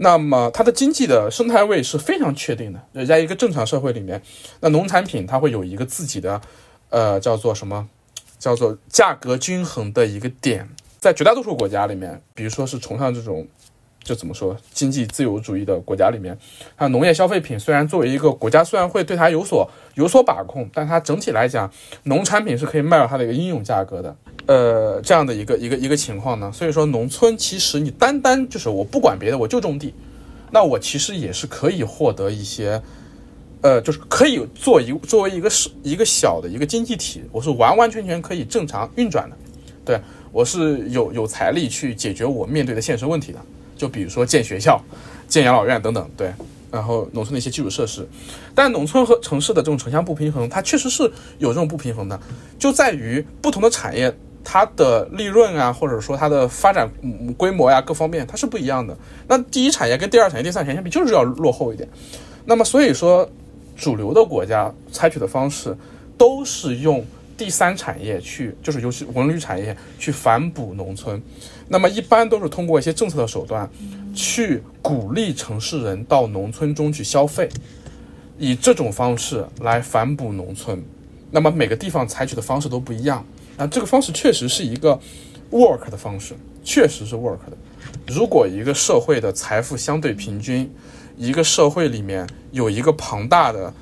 那么它的经济的生态位是非常确定的，在一个正常社会里面，那农产品它会有一个自己的，呃，叫做什么，叫做价格均衡的一个点，在绝大多数国家里面，比如说是崇尚这种。就怎么说，经济自由主义的国家里面，它农业消费品虽然作为一个国家，虽然会对它有所有所把控，但它整体来讲，农产品是可以卖到它的一个应用价格的。呃，这样的一个一个一个情况呢，所以说农村其实你单单就是我不管别的，我就种地，那我其实也是可以获得一些，呃，就是可以做一作为一个是一个小的一个经济体，我是完完全全可以正常运转的，对我是有有财力去解决我面对的现实问题的。就比如说建学校、建养老院等等，对，然后农村的一些基础设施，但农村和城市的这种城乡不平衡，它确实是有这种不平衡的，就在于不同的产业，它的利润啊，或者说它的发展规模呀，各方面它是不一样的。那第一产业跟第二产业、第三产业相比，就是要落后一点。那么所以说，主流的国家采取的方式都是用第三产业去，就是尤其文旅产业去反哺农村。那么一般都是通过一些政策的手段，去鼓励城市人到农村中去消费，以这种方式来反哺农村。那么每个地方采取的方式都不一样，那这个方式确实是一个 work 的方式，确实是 work 的。如果一个社会的财富相对平均，一个社会里面有一个庞大的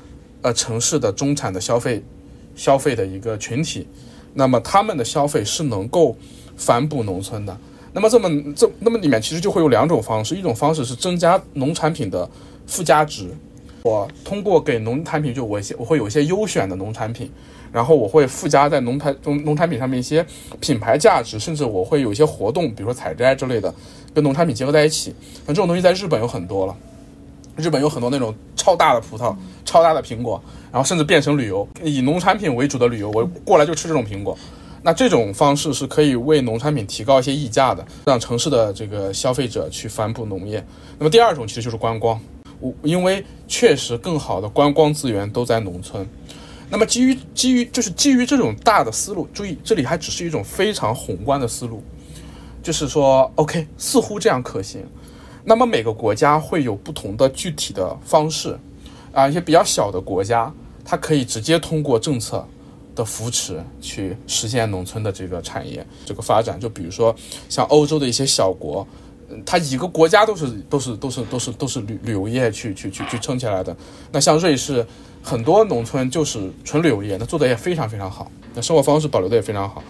呃城市的中产的消费消费的一个群体，那么他们的消费是能够反哺农村的。那么这么这那么里面其实就会有两种方式，一种方式是增加农产品的附加值，我通过给农产品就我一些我会有一些优选的农产品，然后我会附加在农产农农产品上面一些品牌价值，甚至我会有一些活动，比如说采摘之类的，跟农产品结合在一起。那这种东西在日本有很多了，日本有很多那种超大的葡萄、超大的苹果，然后甚至变成旅游，以农产品为主的旅游，我过来就吃这种苹果。那这种方式是可以为农产品提高一些溢价的，让城市的这个消费者去反哺农业。那么第二种其实就是观光，我因为确实更好的观光资源都在农村。那么基于基于就是基于这种大的思路，注意这里还只是一种非常宏观的思路，就是说 OK 似乎这样可行。那么每个国家会有不同的具体的方式，啊一些比较小的国家，它可以直接通过政策。的扶持去实现农村的这个产业这个发展，就比如说像欧洲的一些小国，它一个国家都是都是都是都是都是旅旅游业去去去去撑起来的。那像瑞士，很多农村就是纯旅游业，那做的也非常非常好，那生活方式保留的也非常好。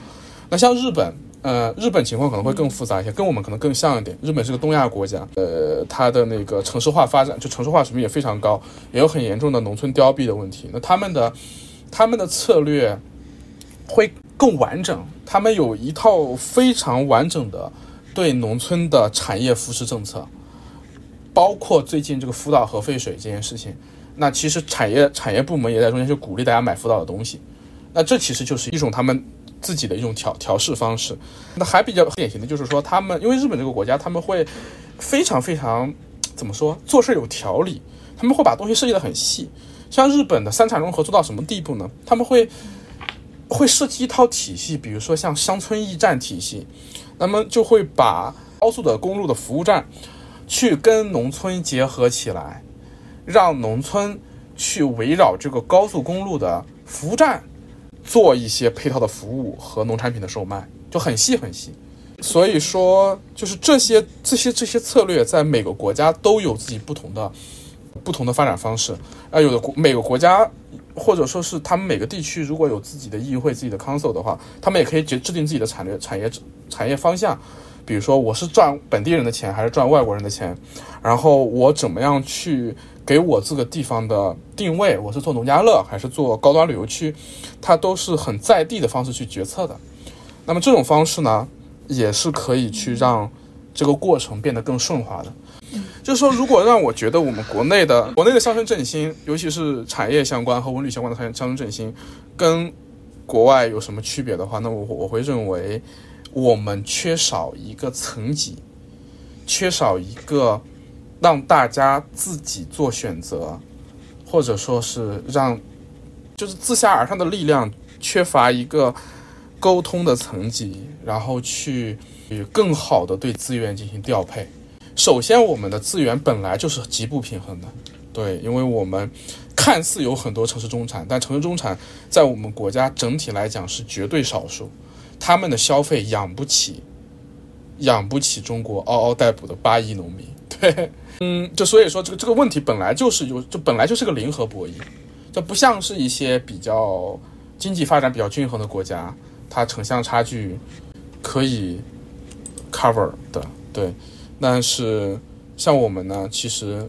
那像日本，呃，日本情况可能会更复杂一些，跟我们可能更像一点。日本是个东亚国家，呃，它的那个城市化发展，就城市化水平也非常高，也有很严重的农村凋敝的问题。那他们的。他们的策略会更完整，他们有一套非常完整的对农村的产业扶持政策，包括最近这个福岛核废水这件事情。那其实产业产业部门也在中间去鼓励大家买福岛的东西。那这其实就是一种他们自己的一种调调试方式。那还比较典型的就是说，他们因为日本这个国家，他们会非常非常怎么说，做事有条理，他们会把东西设计的很细。像日本的三产融合做到什么地步呢？他们会会设计一套体系，比如说像乡村驿站体系，那么就会把高速的公路的服务站去跟农村结合起来，让农村去围绕这个高速公路的服务站做一些配套的服务和农产品的售卖，就很细很细。所以说，就是这些这些这些策略，在每个国家都有自己不同的。不同的发展方式，啊，有的国每个国家或者说是他们每个地区如果有自己的议会、自己的 council 的话，他们也可以制制定自己的产业产业产业方向。比如说，我是赚本地人的钱还是赚外国人的钱？然后我怎么样去给我这个地方的定位？我是做农家乐还是做高端旅游区？它都是很在地的方式去决策的。那么这种方式呢，也是可以去让这个过程变得更顺滑的。就是说，如果让我觉得我们国内的国内的乡村振兴，尤其是产业相关和文旅相关的乡乡村振兴，跟国外有什么区别的话，那我我会认为。我们缺少一个层级，缺少一个让大家自己做选择，或者说是让就是自下而上的力量，缺乏一个沟通的层级，然后去更好的对资源进行调配。首先，我们的资源本来就是极不平衡的，对，因为我们看似有很多城市中产，但城市中产在我们国家整体来讲是绝对少数。他们的消费养不起，养不起中国嗷嗷待哺的八亿农民。对，嗯，就所以说这个这个问题本来就是有，就本来就是个零和博弈，这不像是一些比较经济发展比较均衡的国家，它城乡差距可以 cover 的。对，但是像我们呢，其实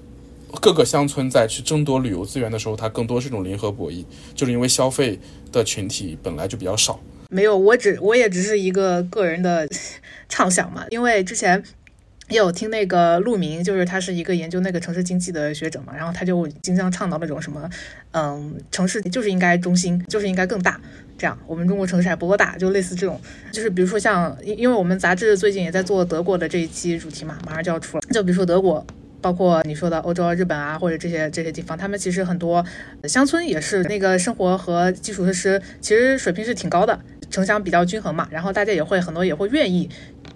各个乡村在去争夺旅游资源的时候，它更多是一种零和博弈，就是因为消费的群体本来就比较少。没有，我只我也只是一个个人的畅想嘛。因为之前也有听那个陆明，就是他是一个研究那个城市经济的学者嘛，然后他就经常倡导那种什么，嗯，城市就是应该中心，就是应该更大，这样我们中国城市还不够大，就类似这种，就是比如说像，因因为我们杂志最近也在做德国的这一期主题嘛，马上就要出了，就比如说德国。包括你说的欧洲、日本啊，或者这些这些地方，他们其实很多乡村也是那个生活和基础设施其实水平是挺高的，城乡比较均衡嘛，然后大家也会很多也会愿意。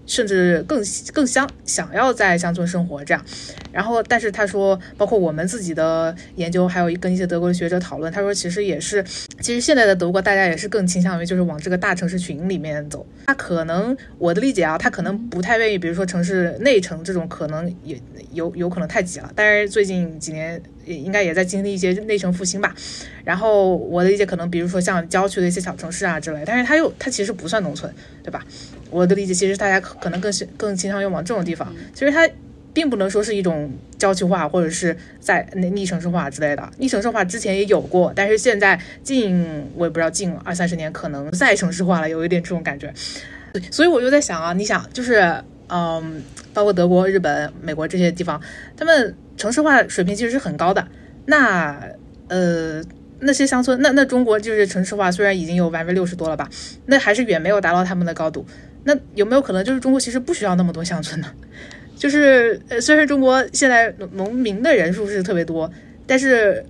甚至更更想想要在乡村生活这样，然后但是他说，包括我们自己的研究，还有跟一些德国的学者讨论，他说其实也是，其实现在的德国大家也是更倾向于就是往这个大城市群里面走。他可能我的理解啊，他可能不太愿意，比如说城市内城这种可能也有有可能太挤了。但是最近几年也应该也在经历一些内城复兴吧。然后我的理解可能比如说像郊区的一些小城市啊之类，但是它又它其实不算农村，对吧？我的理解，其实大家可能更更倾向于往这种地方。其实它并不能说是一种郊区化，或者是在那逆城市化之类的。逆城市化之前也有过，但是现在近我也不知道近二三十年可能再城市化了，有一点这种感觉。所以我就在想啊，你想就是嗯，包括德国、日本、美国这些地方，他们城市化水平其实是很高的。那呃。那些乡村，那那中国就是城市化，虽然已经有百分之六十多了吧，那还是远没有达到他们的高度。那有没有可能就是中国其实不需要那么多乡村呢？就是呃，虽然中国现在农民的人数是特别多，但是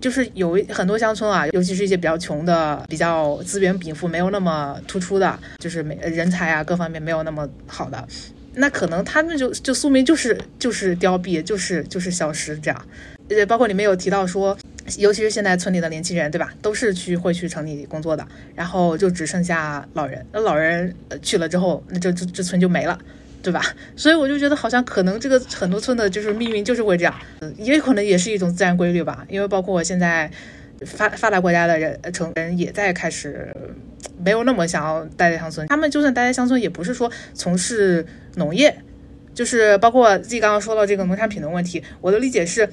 就是有很多乡村啊，尤其是一些比较穷的、比较资源禀赋没有那么突出的，就是没人才啊各方面没有那么好的，那可能他们就就宿命就是就是凋敝，就是就是消失这样。呃，包括里面有提到说。尤其是现在村里的年轻人，对吧？都是去会去城里工作的，然后就只剩下老人。那老人去了之后，那这这这村就没了，对吧？所以我就觉得好像可能这个很多村的就是命运就是会这样，嗯，也可能也是一种自然规律吧。因为包括现在发发达国家的人城人也在开始没有那么想要待在乡村，他们就算待在乡村，也不是说从事农业，就是包括自己刚刚说到这个农产品的问题，我的理解是。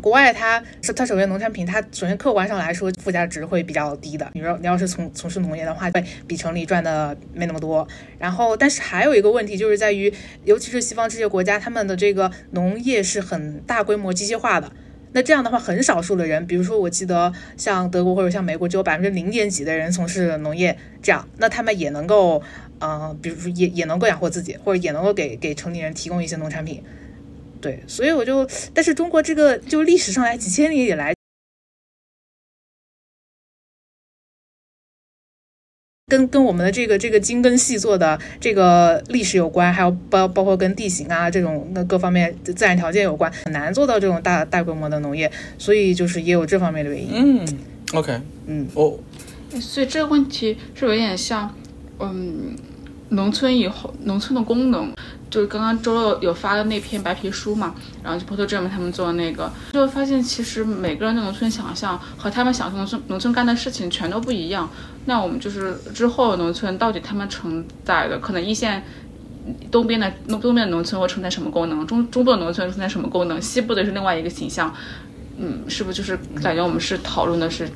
国外它是它首先农产品，它首先客观上来说附加值会比较低的。你说你要是从从事农业的话，会比城里赚的没那么多。然后，但是还有一个问题就是在于，尤其是西方这些国家，他们的这个农业是很大规模机械化的。那这样的话，很少数的人，比如说我记得像德国或者像美国，只有百分之零点几的人从事农业，这样，那他们也能够，呃，比如说也也能够养活自己，或者也能够给给城里人提供一些农产品。对，所以我就，但是中国这个就历史上来几千年以来，跟跟我们的这个这个精耕细作的这个历史有关，还有包包括跟地形啊这种那各方面自然条件有关，很难做到这种大大规模的农业，所以就是也有这方面的原因。嗯，OK，嗯，哦，所以这个问题是有点像，嗯。农村以后，农村的功能，就是刚刚周六有发的那篇白皮书嘛，然后就 Porto Jam 他们做的那个，就发现其实每个人的农村想象和他们想象农村农村干的事情全都不一样。那我们就是之后农村到底他们承载的，可能一线东边的东东边的农村会承载什么功能，中中部的农村承载什么功能，西部的是另外一个形象。嗯，是不是就是感觉我们是讨论的是，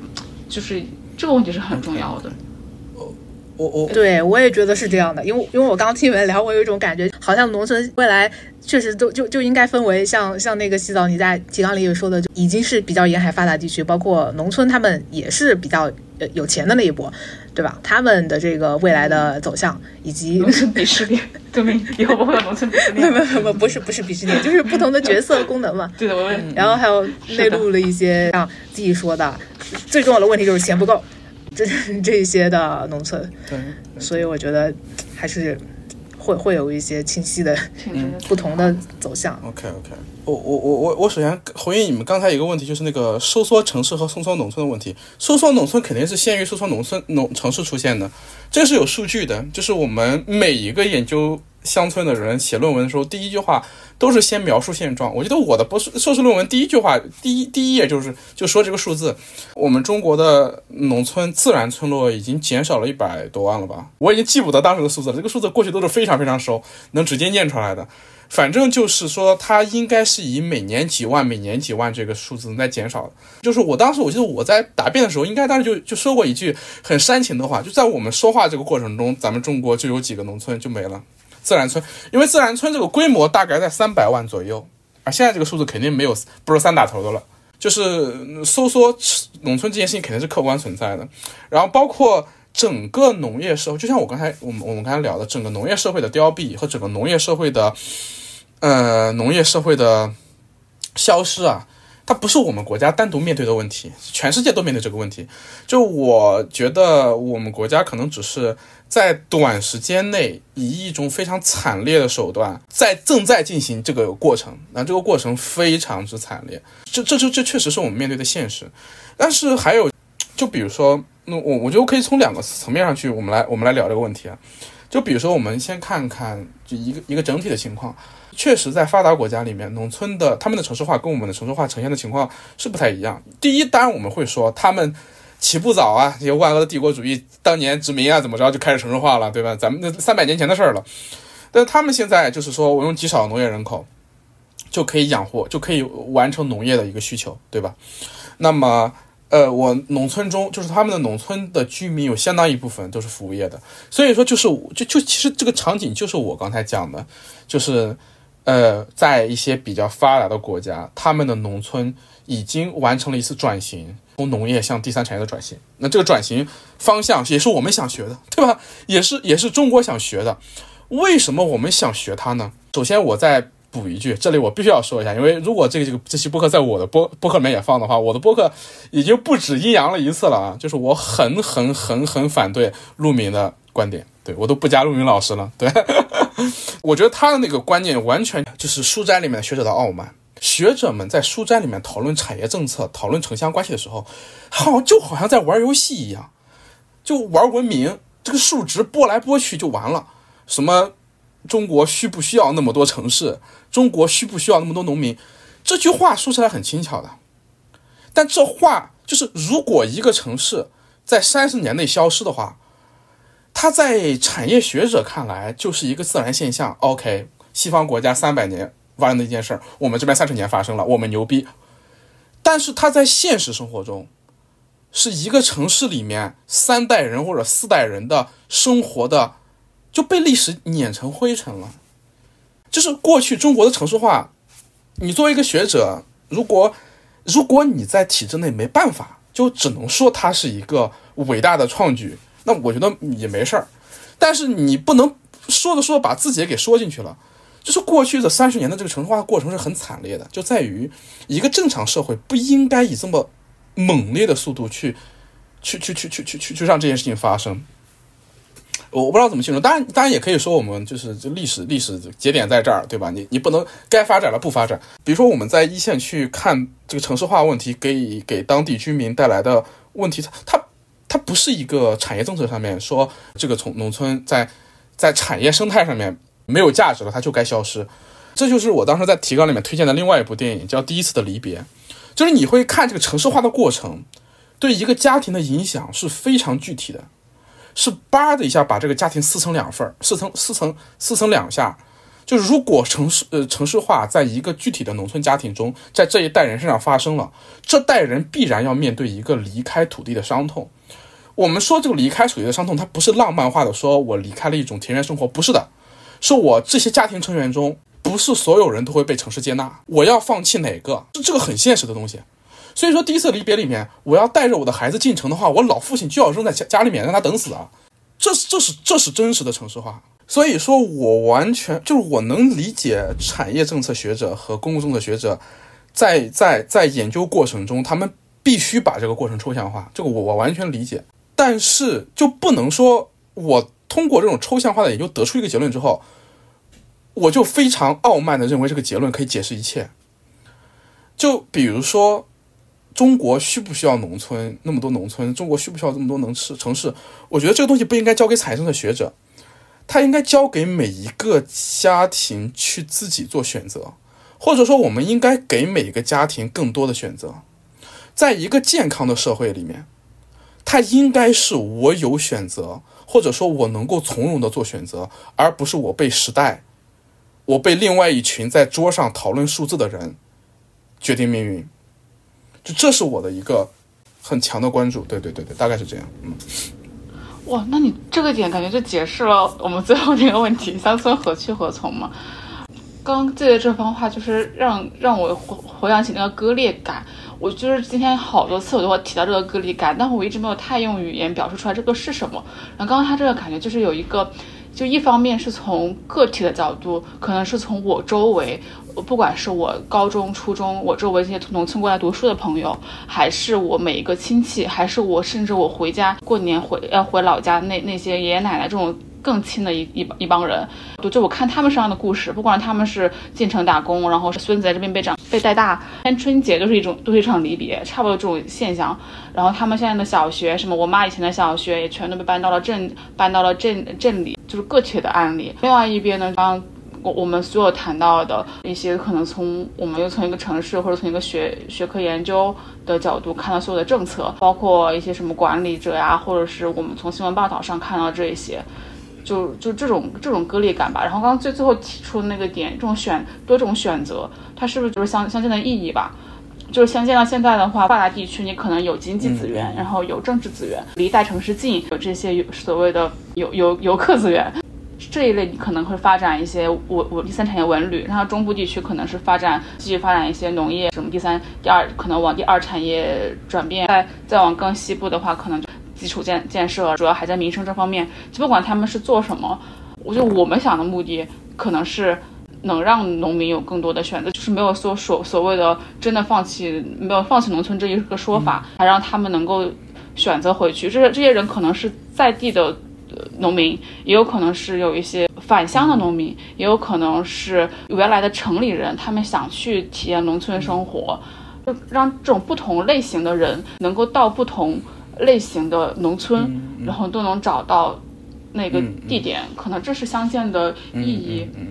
就是这个问题是很重要的。我我对我也觉得是这样的，因为因为我刚听你们聊，我有一种感觉，好像农村未来确实都就就应该分为像像那个洗澡，你在提纲里也说的，就已经是比较沿海发达地区，包括农村，他们也是比较呃有钱的那一波，对吧？他们的这个未来的走向以及农村鄙视链？以后不会有农村鄙视链。不不不不是不是鄙视链，就是不同的角色功能嘛。对的，我然后还有内陆的一些像自己说的，最重要的问题就是钱不够。这 这些的农村，对，所以我觉得还是会会有一些清晰的不同的走向。OK OK，我我我我我首先回应你们刚才一个问题，就是那个收缩城市和收缩农村的问题。收缩农村肯定是先于收缩农村农城市出现的，这是有数据的。就是我们每一个研究乡村的人写论文的时候，第一句话都是先描述现状。我觉得我的博士硕士论文第一句话第一第一页就是就说这个数字，我们中国的农村自然村落已经减少了一百多万了吧？我已经记不得当时的数字了，这个数字过去都是非常非常熟，能直接念出来的。反正就是说，它应该是以每年几万、每年几万这个数字在减少。就是我当时，我记得我在答辩的时候，应该当时就就说过一句很煽情的话，就在我们说话这个过程中，咱们中国就有几个农村就没了，自然村，因为自然村这个规模大概在三百万左右，而现在这个数字肯定没有不是三打头的了。就是收缩农村这件事情肯定是客观存在的，然后包括。整个农业社会，就像我刚才我们我们刚才聊的，整个农业社会的凋敝和整个农业社会的，呃，农业社会的消失啊，它不是我们国家单独面对的问题，全世界都面对这个问题。就我觉得我们国家可能只是在短时间内以一种非常惨烈的手段在正在进行这个过程，那这个过程非常之惨烈，这这这这确实是我们面对的现实。但是还有，就比如说。那我我觉得可以从两个层面上去，我们来我们来聊这个问题啊。就比如说，我们先看看就一个一个整体的情况。确实，在发达国家里面，农村的他们的城市化跟我们的城市化呈现的情况是不太一样。第一，当然我们会说他们起步早啊，这些万恶的帝国主义当年殖民啊，怎么着就开始城市化了，对吧？咱们那三百年前的事儿了。但他们现在就是说我用极少的农业人口就可以养活，就可以完成农业的一个需求，对吧？那么。呃，我农村中就是他们的农村的居民有相当一部分都是服务业的，所以说就是就就其实这个场景就是我刚才讲的，就是呃，在一些比较发达的国家，他们的农村已经完成了一次转型，从农业向第三产业的转型。那这个转型方向也是我们想学的，对吧？也是也是中国想学的。为什么我们想学它呢？首先我在。补一句，这里我必须要说一下，因为如果这个这个这期播客在我的播播客里面也放的话，我的播客已经不止阴阳了一次了啊！就是我很很很很反对陆明的观点，对我都不加陆明老师了。对，我觉得他的那个观念完全就是书斋里面的学者的傲慢。学者们在书斋里面讨论产业政策、讨论城乡关系的时候，好就好像在玩游戏一样，就玩文明，这个数值拨来拨去就完了，什么？中国需不需要那么多城市？中国需不需要那么多农民？这句话说起来很轻巧的，但这话就是，如果一个城市在三十年内消失的话，它在产业学者看来就是一个自然现象。OK，西方国家三百年发生的一件事儿，我们这边三十年发生了，我们牛逼。但是它在现实生活中，是一个城市里面三代人或者四代人的生活的。就被历史碾成灰尘了。就是过去中国的城市化，你作为一个学者，如果如果你在体制内没办法，就只能说它是一个伟大的创举，那我觉得也没事儿。但是你不能说着说着把自己也给说进去了。就是过去的三十年的这个城市化过程是很惨烈的，就在于一个正常社会不应该以这么猛烈的速度去，去去去去去去去让这件事情发生。我我不知道怎么形容，当然当然也可以说我们就是就历史历史节点在这儿，对吧？你你不能该发展了不发展。比如说我们在一线去看这个城市化问题给给当地居民带来的问题，它它它不是一个产业政策上面说这个从农村在在产业生态上面没有价值了，它就该消失。这就是我当时在提纲里面推荐的另外一部电影，叫《第一次的离别》。就是你会看这个城市化的过程，对一个家庭的影响是非常具体的，是叭的一下把这个家庭撕成两份儿，撕成撕成撕成两下。就是如果城市呃城市化在一个具体的农村家庭中，在这一代人身上发生了，这代人必然要面对一个离开土地的伤痛。我们说这个离开土地的伤痛，它不是浪漫化的，说我离开了一种田园生活，不是的，是我这些家庭成员中，不是所有人都会被城市接纳，我要放弃哪个？这这个很现实的东西。所以说，第一次离别里面，我要带着我的孩子进城的话，我老父亲就要扔在家家里面让他等死啊！这是这是这是真实的城市化。所以说我完全就是我能理解产业政策学者和公共政策学者，在在在研究过程中，他们必须把这个过程抽象化，这个我我完全理解。但是就不能说我通过这种抽象化的研究得出一个结论之后，我就非常傲慢的认为这个结论可以解释一切。就比如说，中国需不需要农村那么多农村？中国需不需要这么多能吃城市？我觉得这个东西不应该交给产业政的学者。他应该交给每一个家庭去自己做选择，或者说，我们应该给每个家庭更多的选择。在一个健康的社会里面，它应该是我有选择，或者说我能够从容的做选择，而不是我被时代，我被另外一群在桌上讨论数字的人决定命运。就这是我的一个很强的关注。对对对对，大概是这样。嗯。哇，那你这个点感觉就解释了我们最后那个问题：乡村何去何从嘛？刚记得这番话，就是让让我回回想起那个割裂感。我就是今天好多次我都会提到这个割裂感，但我一直没有太用语言表述出来这个是什么。然后刚刚他这个感觉就是有一个。就一方面是从个体的角度，可能是从我周围，不管是我高中、初中，我周围这些从农村过来读书的朋友，还是我每一个亲戚，还是我甚至我回家过年回要回老家那那些爷爷奶奶这种。更亲的一一一帮人，就就我看他们身上的故事，不管他们是进城打工，然后是孙子在这边被长被带大，连春节都是一种都是一场离别，差不多这种现象。然后他们现在的小学，什么我妈以前的小学也全都被搬到了镇，搬到了镇镇里，就是个体的案例。另外一边呢，刚我我们所有谈到的一些，可能从我们又从一个城市或者从一个学学科研究的角度看到所有的政策，包括一些什么管理者呀，或者是我们从新闻报道上看到这一些。就就这种这种割裂感吧，然后刚刚最最后提出的那个点，这种选多种选择，它是不是就是相相近的意义吧？就是相见到现在的话，发达地区你可能有经济资源，然后有政治资源，离大城市近，有这些有所谓的游游游客资源，这一类你可能会发展一些我我第三产业文旅，然后中部地区可能是发展继续发展一些农业什么第三第二可能往第二产业转变，再再往更西部的话，可能就。基础建建设主要还在民生这方面，就不管他们是做什么，我觉得我们想的目的可能是能让农民有更多的选择，就是没有说所所谓的真的放弃，没有放弃农村这一个说法，还让他们能够选择回去。这些这些人可能是在地的农民，也有可能是有一些返乡的农民，也有可能是原来的城里人，他们想去体验农村生活，就让这种不同类型的人能够到不同。类型的农村，然后都能找到那个地点，可能这是相见的意义。嗯，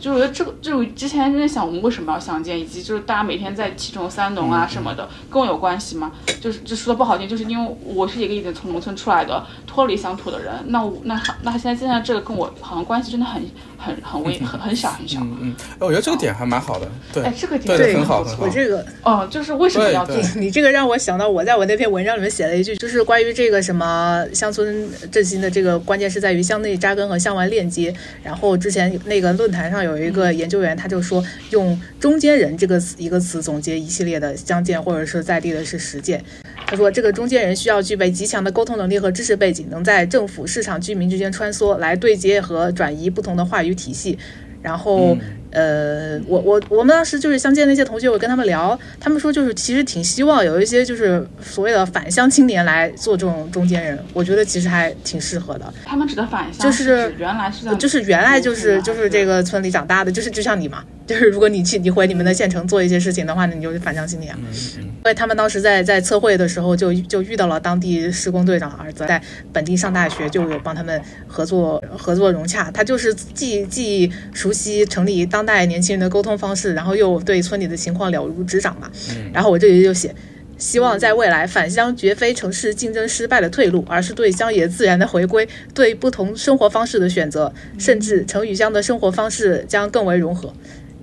就是我觉得这个，就是之前在想我们为什么要相见，以及就是大家每天在其中三农啊什么的，跟我有关系吗？就是就说的不好听，就是因为我是一个已经从农村出来的、脱离乡土的人，那我那那现在现在这个跟我好像关系真的很很很微很很小很小。嗯嗯，我觉得这个点还蛮好的，对，哎，这个点对很好很好。我这个，哦，就是为什么要做？你这个让我想到我在我那篇文章里面写了一句，就是关于这个什么乡村振兴的这个关键是在于向内扎根和向外链接。然后之前那个论坛上有一个。研究员他就说，用“中间人”这个词一个词总结一系列的相见或者是在地的是实践。他说，这个中间人需要具备极强的沟通能力和知识背景，能在政府、市场、居民之间穿梭，来对接和转移不同的话语体系。然后，呃，我我我们当时就是相见那些同学，我跟他们聊，他们说就是其实挺希望有一些就是所谓的返乡青年来做这种中间人，我觉得其实还挺适合的。他们指的返乡就是原来是在就是原来就是就是这个村里长大的，就是就像你嘛。就是如果你去你回你们的县城做一些事情的话，那你就是反向心理啊。因为他们当时在在测绘的时候就就遇到了当地施工队长的儿子，在本地上大学，就有帮他们合作合作融洽。他就是既既熟悉城里当代年轻人的沟通方式，然后又对村里的情况了如指掌嘛。然后我这里就写。希望在未来返乡绝非城市竞争失败的退路，而是对乡野自然的回归，对不同生活方式的选择，甚至城与乡的生活方式将更为融合。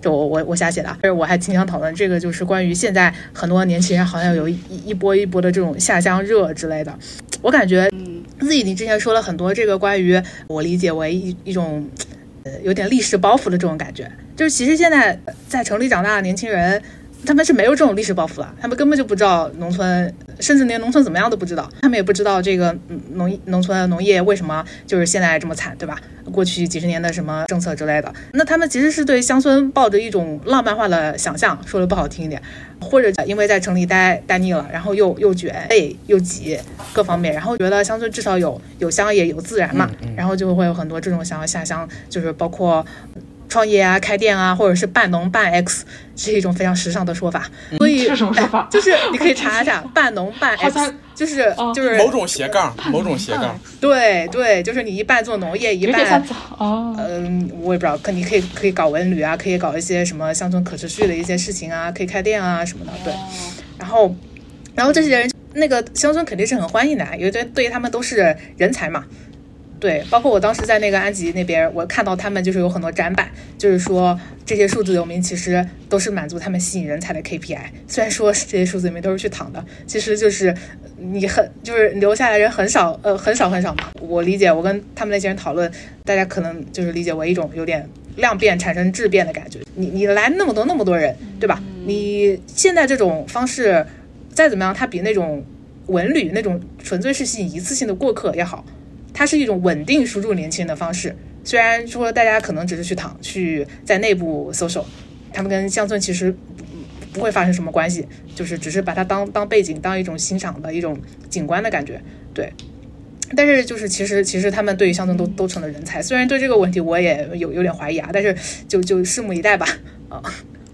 就我我我瞎写的，但是我还挺想讨论这个，就是关于现在很多年轻人好像有一一波一波的这种下乡热之类的。我感觉，Z 你之前说了很多这个关于我理解为一一种呃有点历史包袱的这种感觉，就是其实现在在城里长大的年轻人。他们是没有这种历史包袱的，他们根本就不知道农村，甚至连农村怎么样都不知道。他们也不知道这个农农村农业为什么就是现在这么惨，对吧？过去几十年的什么政策之类的。那他们其实是对乡村抱着一种浪漫化的想象，说的不好听一点，或者因为在城里待待腻了，然后又又卷累又挤各方面，然后觉得乡村至少有有乡野有自然嘛，然后就会有很多这种想要下乡，就是包括。创业啊，开店啊，或者是半农半 X，是一种非常时尚的说法。所以是什么说法？就是你可以查一下 半农半 X，就是就是某种斜杠，某种斜杠。对对，就是你一半做农业，一半哦，嗯，我也不知道，可你可以可以搞文旅啊，可以搞一些什么乡村可持续的一些事情啊，可以开店啊什么的。对，然后然后这些人，那个乡村肯定是很欢迎的，因为对对于他们都是人才嘛。对，包括我当时在那个安吉那边，我看到他们就是有很多展板，就是说这些数字游民其实都是满足他们吸引人才的 KPI。虽然说这些数字游民都是去躺的，其实就是你很就是留下来人很少，呃，很少很少嘛。我理解，我跟他们那些人讨论，大家可能就是理解为一种有点量变产生质变的感觉。你你来那么多那么多人，对吧？你现在这种方式再怎么样，它比那种文旅那种纯粹是吸引一次性的过客也好。它是一种稳定输入年轻人的方式，虽然说大家可能只是去躺去在内部搜索，他们跟乡村其实不会发生什么关系，就是只是把它当当背景，当一种欣赏的一种景观的感觉，对。但是就是其实其实他们对于乡村都都成了人才，虽然对这个问题我也有有点怀疑啊，但是就就拭目以待吧。啊，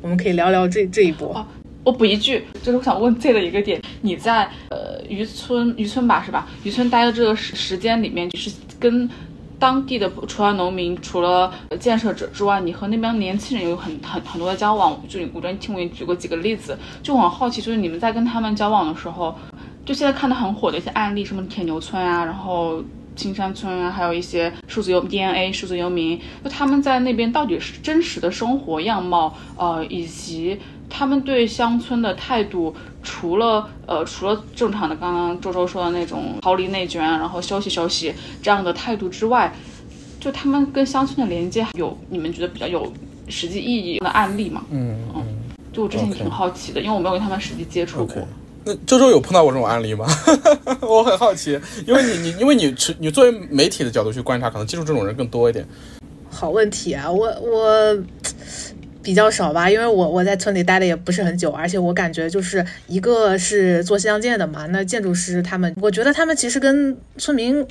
我们可以聊聊这这一波。我补一句，就是我想问 Z 的一个点，你在呃渔村渔村吧是吧？渔村待的这个时时间里面，就是跟当地的除了农民、除了建设者之外，你和那边年轻人有很很很多的交往。就我昨天听我给你举过几个例子，就很好奇，就是你们在跟他们交往的时候，就现在看的很火的一些案例，什么铁牛村啊，然后青山村啊，还有一些数字游 DNA 数字游民，就他们在那边到底是真实的生活样貌，呃，以及。他们对乡村的态度，除了呃，除了正常的刚刚周周说的那种逃离内卷，然后休息休息这样的态度之外，就他们跟乡村的连接有你们觉得比较有实际意义的案例吗？嗯嗯，就我之前挺好奇的，因为我没有跟他们实际接触过。那周周有碰到过这种案例吗？我很好奇，因为你你因为你持你作为媒体的角度去观察，可能接触这种人更多一点。好问题啊，我我。比较少吧，因为我我在村里待的也不是很久，而且我感觉就是一个是做乡建的嘛，那建筑师他们，我觉得他们其实跟村民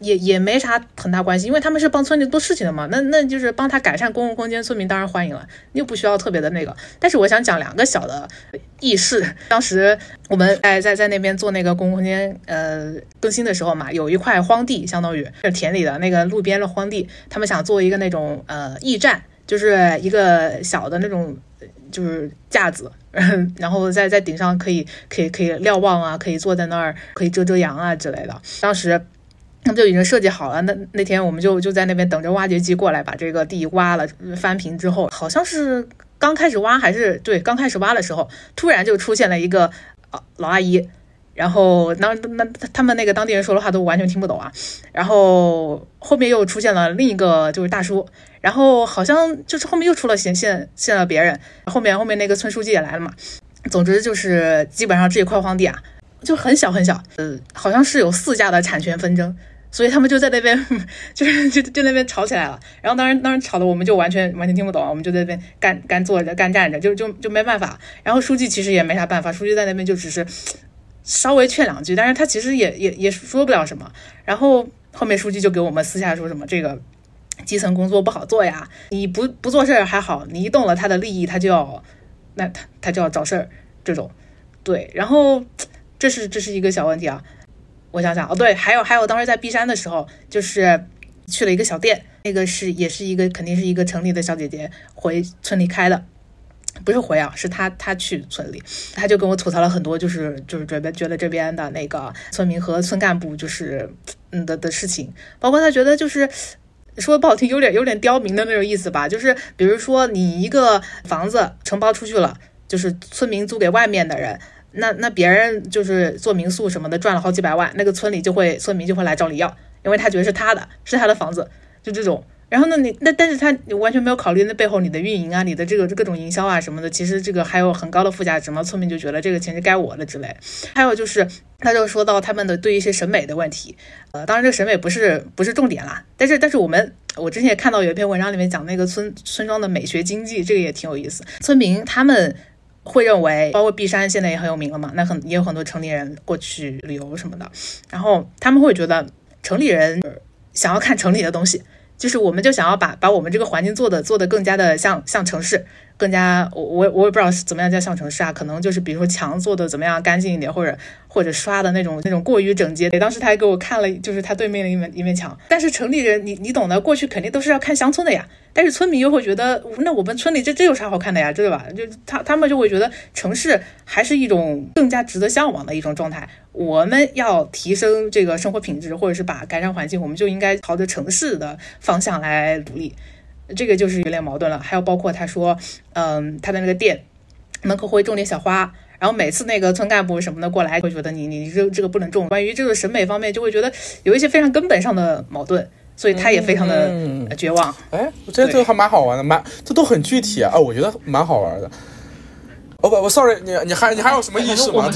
也也没啥很大关系，因为他们是帮村里做事情的嘛，那那就是帮他改善公共空间，村民当然欢迎了，又不需要特别的那个。但是我想讲两个小的轶事，当时我们在在在那边做那个公共空间呃更新的时候嘛，有一块荒地，相当于是田里的那个路边的荒地，他们想做一个那种呃驿站。就是一个小的那种，就是架子，然后在在顶上可以可以可以瞭望啊，可以坐在那儿，可以遮遮阳啊之类的。当时他们就已经设计好了。那那天我们就就在那边等着挖掘机过来把这个地挖了翻平之后，好像是刚开始挖还是对刚开始挖的时候，突然就出现了一个老阿姨。然后那那他们那个当地人说的话都完全听不懂啊，然后后面又出现了另一个就是大叔，然后好像就是后面又出了现现现了别人，后面后面那个村书记也来了嘛，总之就是基本上这一块荒地啊就很小很小，呃好像是有四家的产权纷争，所以他们就在那边就是就就那边吵起来了，然后当时当时吵的我们就完全完全听不懂，我们就在那边干干坐着干站着就就就没办法，然后书记其实也没啥办法，书记在那边就只是。稍微劝两句，但是他其实也也也说不了什么。然后后面书记就给我们私下说什么这个，基层工作不好做呀，你不不做事儿还好，你一动了他的利益，他就要那他他就要找事儿，这种对，然后这是这是一个小问题啊。我想想哦，对，还有还有，当时在璧山的时候，就是去了一个小店，那个是也是一个肯定是一个城里的小姐姐回村里开的。不是回啊，是他他去村里，他就跟我吐槽了很多，就是就是觉得觉得这边的那个村民和村干部就是嗯的的事情，包括他觉得就是说不好听，有点有点刁民的那种意思吧，就是比如说你一个房子承包出去了，就是村民租给外面的人，那那别人就是做民宿什么的赚了好几百万，那个村里就会村民就会来找你要，因为他觉得是他的，是他的房子，就这种。然后呢，你那但是他完全没有考虑那背后你的运营啊，你的这个各种营销啊什么的，其实这个还有很高的附加值嘛。村民就觉得这个钱是该我的之类。还有就是，他就说到他们的对一些审美的问题，呃，当然这个审美不是不是重点啦，但是但是我们我之前也看到有一篇文章里面讲那个村村庄的美学经济，这个也挺有意思。村民他们会认为，包括璧山现在也很有名了嘛，那很也有很多城里人过去旅游什么的，然后他们会觉得城里人想要看城里的东西。就是我们就想要把把我们这个环境做的做的更加的像像城市，更加我我我也不知道怎么样叫像城市啊，可能就是比如说墙做的怎么样干净一点，或者或者刷的那种那种过于整洁。当时他还给我看了，就是他对面的一面一面墙。但是城里人你你懂的，过去肯定都是要看乡村的呀。但是村民又会觉得，那我们村里这这有啥好看的呀，对吧？就他他们就会觉得城市还是一种更加值得向往的一种状态。我们要提升这个生活品质，或者是把改善环境，我们就应该朝着城市的方向来努力。这个就是有点矛盾了。还有包括他说，嗯，他的那个店门口会种点小花，然后每次那个村干部什么的过来，会觉得你你这这个不能种。关于这个审美方面，就会觉得有一些非常根本上的矛盾。所以他也非常的绝望。哎，我觉得这个还蛮好玩的，蛮这都很具体啊，我觉得蛮好玩的。哦不，我 sorry，你你还你还有什么意识吗？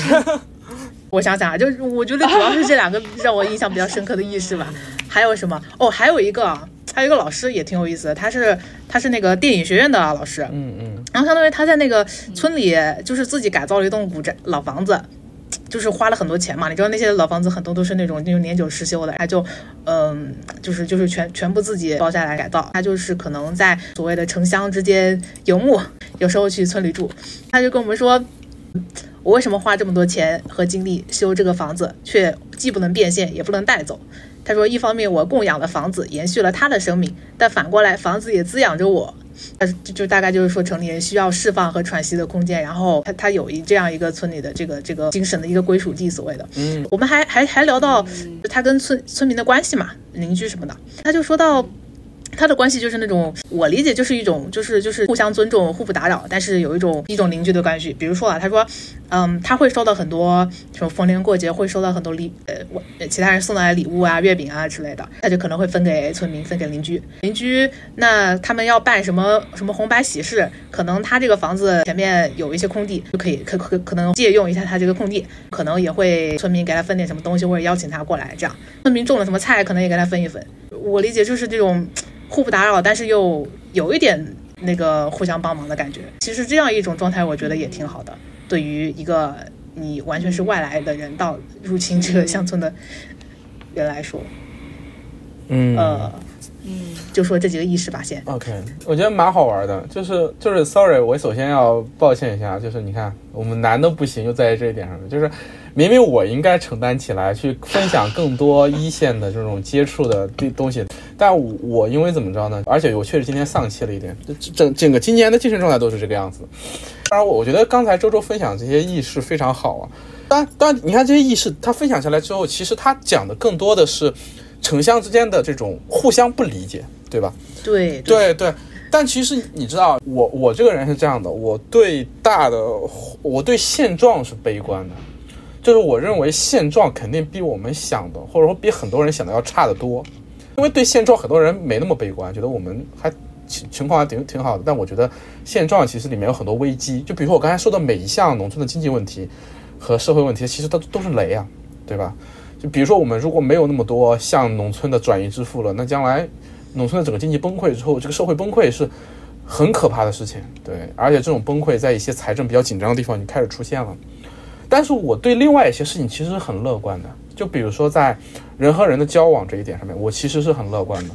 我想想啊，就是我觉得主要是这两个让我印象比较深刻的意识吧。还有什么？哦，还有一个，还有一个老师也挺有意思的，他是他是那个电影学院的老师。嗯嗯。然后相当于他在那个村里，就是自己改造了一栋古宅老房子。就是花了很多钱嘛，你知道那些老房子很多都是那种那种年久失修的，他就，嗯，就是就是全全部自己包下来改造。他就是可能在所谓的城乡之间游牧，有时候去村里住。他就跟我们说，我为什么花这么多钱和精力修这个房子，却既不能变现也不能带走？他说，一方面我供养了房子延续了他的生命，但反过来房子也滋养着我。他，就就大概就是说，城里人需要释放和喘息的空间，然后他他有一这样一个村里的这个这个精神的一个归属地，所谓的。嗯，我们还还还聊到他跟村村民的关系嘛，邻居什么的，他就说到。他的关系就是那种，我理解就是一种，就是就是互相尊重、互不打扰，但是有一种一种邻居的关系。比如说啊，他说，嗯，他会收到很多什么逢年过节会收到很多礼，呃，我其他人送来礼物啊、月饼啊之类的，他就可能会分给村民、分给邻居。邻居那他们要办什么什么红白喜事，可能他这个房子前面有一些空地，就可以可可可能借用一下他这个空地，可能也会村民给他分点什么东西，或者邀请他过来，这样村民种了什么菜，可能也给他分一分。我理解就是这种。互不打扰，但是又有一点那个互相帮忙的感觉。其实这样一种状态，我觉得也挺好的。对于一个你完全是外来的人到入侵这个乡村的人来说，嗯，呃，嗯，就说这几个意识吧，先。OK，我觉得蛮好玩的。就是就是 Sorry，我首先要抱歉一下，就是你看我们男的不行，就在这一点上面，就是。明明我应该承担起来去分享更多一线的这种接触的东东西，但我因为怎么着呢？而且我确实今天丧气了一点，整整个今年的精神状态都是这个样子。当然，我觉得刚才周周分享这些意识非常好啊。当然，当然，你看这些意识，他分享下来之后，其实他讲的更多的是城乡之间的这种互相不理解，对吧？对对对。但其实你知道，我我这个人是这样的，我对大的，我对现状是悲观的。就是我认为现状肯定比我们想的，或者说比很多人想的要差得多。因为对现状很多人没那么悲观，觉得我们还情情况还挺挺好的。但我觉得现状其实里面有很多危机。就比如说我刚才说的每一项农村的经济问题和社会问题，其实都都是雷啊，对吧？就比如说我们如果没有那么多向农村的转移支付了，那将来农村的整个经济崩溃之后，这个社会崩溃是很可怕的事情。对，而且这种崩溃在一些财政比较紧张的地方已经开始出现了。但是我对另外一些事情其实是很乐观的，就比如说在人和人的交往这一点上面，我其实是很乐观的。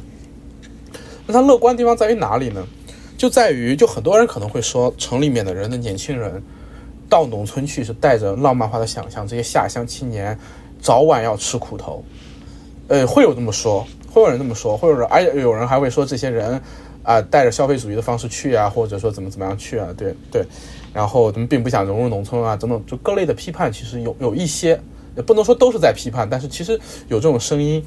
那他乐观的地方在于哪里呢？就在于，就很多人可能会说，城里面的人的年轻人到农村去是带着浪漫化的想象，这些下乡青年早晚要吃苦头。呃，会有这么说，会有人这么说，会有人，而且有人还会说这些人啊，带着消费主义的方式去啊，或者说怎么怎么样去啊，对对，然后他们并不想融入农村啊，等等，就各类的批判，其实有有一些，也不能说都是在批判，但是其实有这种声音。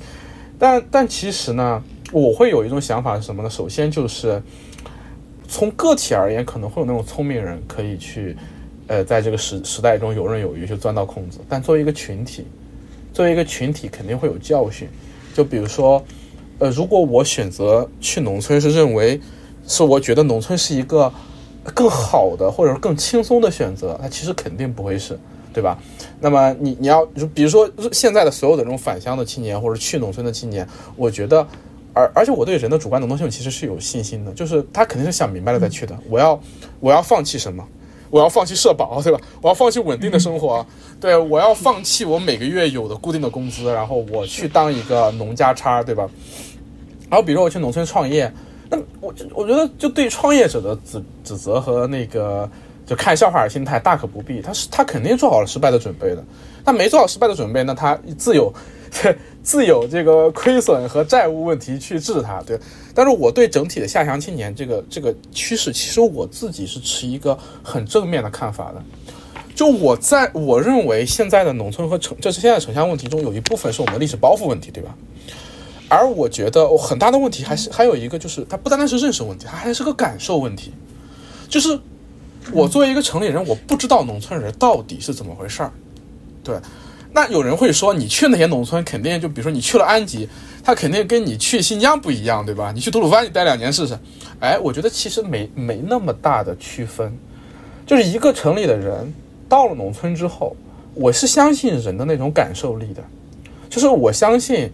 但但其实呢，我会有一种想法是什么呢？首先就是从个体而言，可能会有那种聪明人可以去，呃，在这个时时代中游刃有余，去钻到空子。但作为一个群体，作为一个群体，肯定会有教训。就比如说，呃，如果我选择去农村，是认为是我觉得农村是一个更好的或者更轻松的选择，它其实肯定不会是。对吧？那么你你要就比如说现在的所有的这种返乡的青年或者去农村的青年，我觉得，而而且我对人的主观能动性其实是有信心的，就是他肯定是想明白了再去的。我要我要放弃什么？我要放弃社保，对吧？我要放弃稳定的生活，对我要放弃我每个月有的固定的工资，然后我去当一个农家叉，对吧？然后比如说我去农村创业，那我我觉得就对创业者的指指责和那个。就看笑话的心态大可不必，他是他肯定做好了失败的准备的，他没做好失败的准备，那他 自有自有这个亏损和债务问题去治他，对。但是我对整体的下乡青年这个这个趋势，其实我自己是持一个很正面的看法的。就我在我认为现在的农村和城，这是现在城乡问题中有一部分是我们的历史包袱问题，对吧？而我觉得很大的问题还是还有一个就是，它不单单是认识问题，它还是个感受问题，就是。我作为一个城里人，我不知道农村人到底是怎么回事儿。对，那有人会说，你去那些农村，肯定就比如说你去了安吉，他肯定跟你去新疆不一样，对吧？你去吐鲁番，你待两年试试。哎，我觉得其实没没那么大的区分，就是一个城里的人到了农村之后，我是相信人的那种感受力的，就是我相信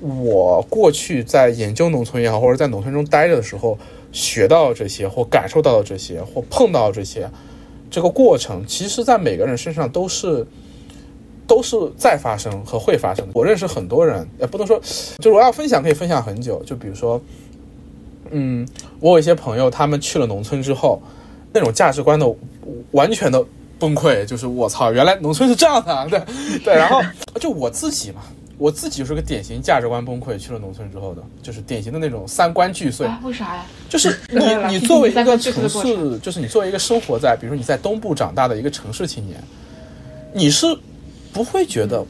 我过去在研究农村也好，或者在农村中待着的时候。学到这些，或感受到的这些，或碰到这些，这个过程，其实，在每个人身上都是，都是在发生和会发生的。我认识很多人，也不能说，就是我要分享，可以分享很久。就比如说，嗯，我有一些朋友，他们去了农村之后，那种价值观的完全的崩溃，就是我操，原来农村是这样的，对对。然后就我自己嘛。我自己就是个典型价值观崩溃，去了农村之后的，就是典型的那种三观俱碎。为啥呀？就是 你，你作为一个城市，就是你作为一个生活在，比如说你在东部长大的一个城市青年，你是不会觉得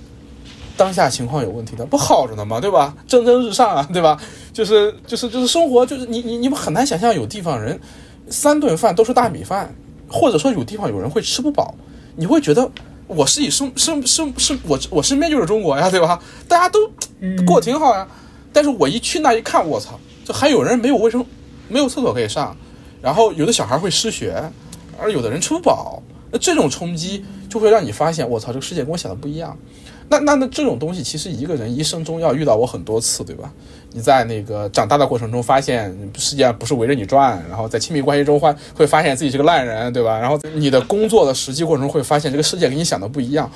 当下情况有问题的，不好着呢嘛？对吧？蒸蒸日上啊，对吧？就是就是就是生活，就是你你你们很难想象有地方人三顿饭都是大米饭，或者说有地方有人会吃不饱，你会觉得。我是以身身身身我我身边就是中国呀，对吧？大家都过挺好呀。但是我一去那一看，我操，就还有人没有卫生，没有厕所可以上，然后有的小孩会失学，而有的人吃不饱。那这种冲击就会让你发现，我操，这个世界跟我想的不一样。那那那这种东西，其实一个人一生中要遇到过很多次，对吧？你在那个长大的过程中，发现世界上不是围着你转，然后在亲密关系中会会发现自己是个烂人，对吧？然后你的工作的实际过程中会发现这个世界跟你想的不一样。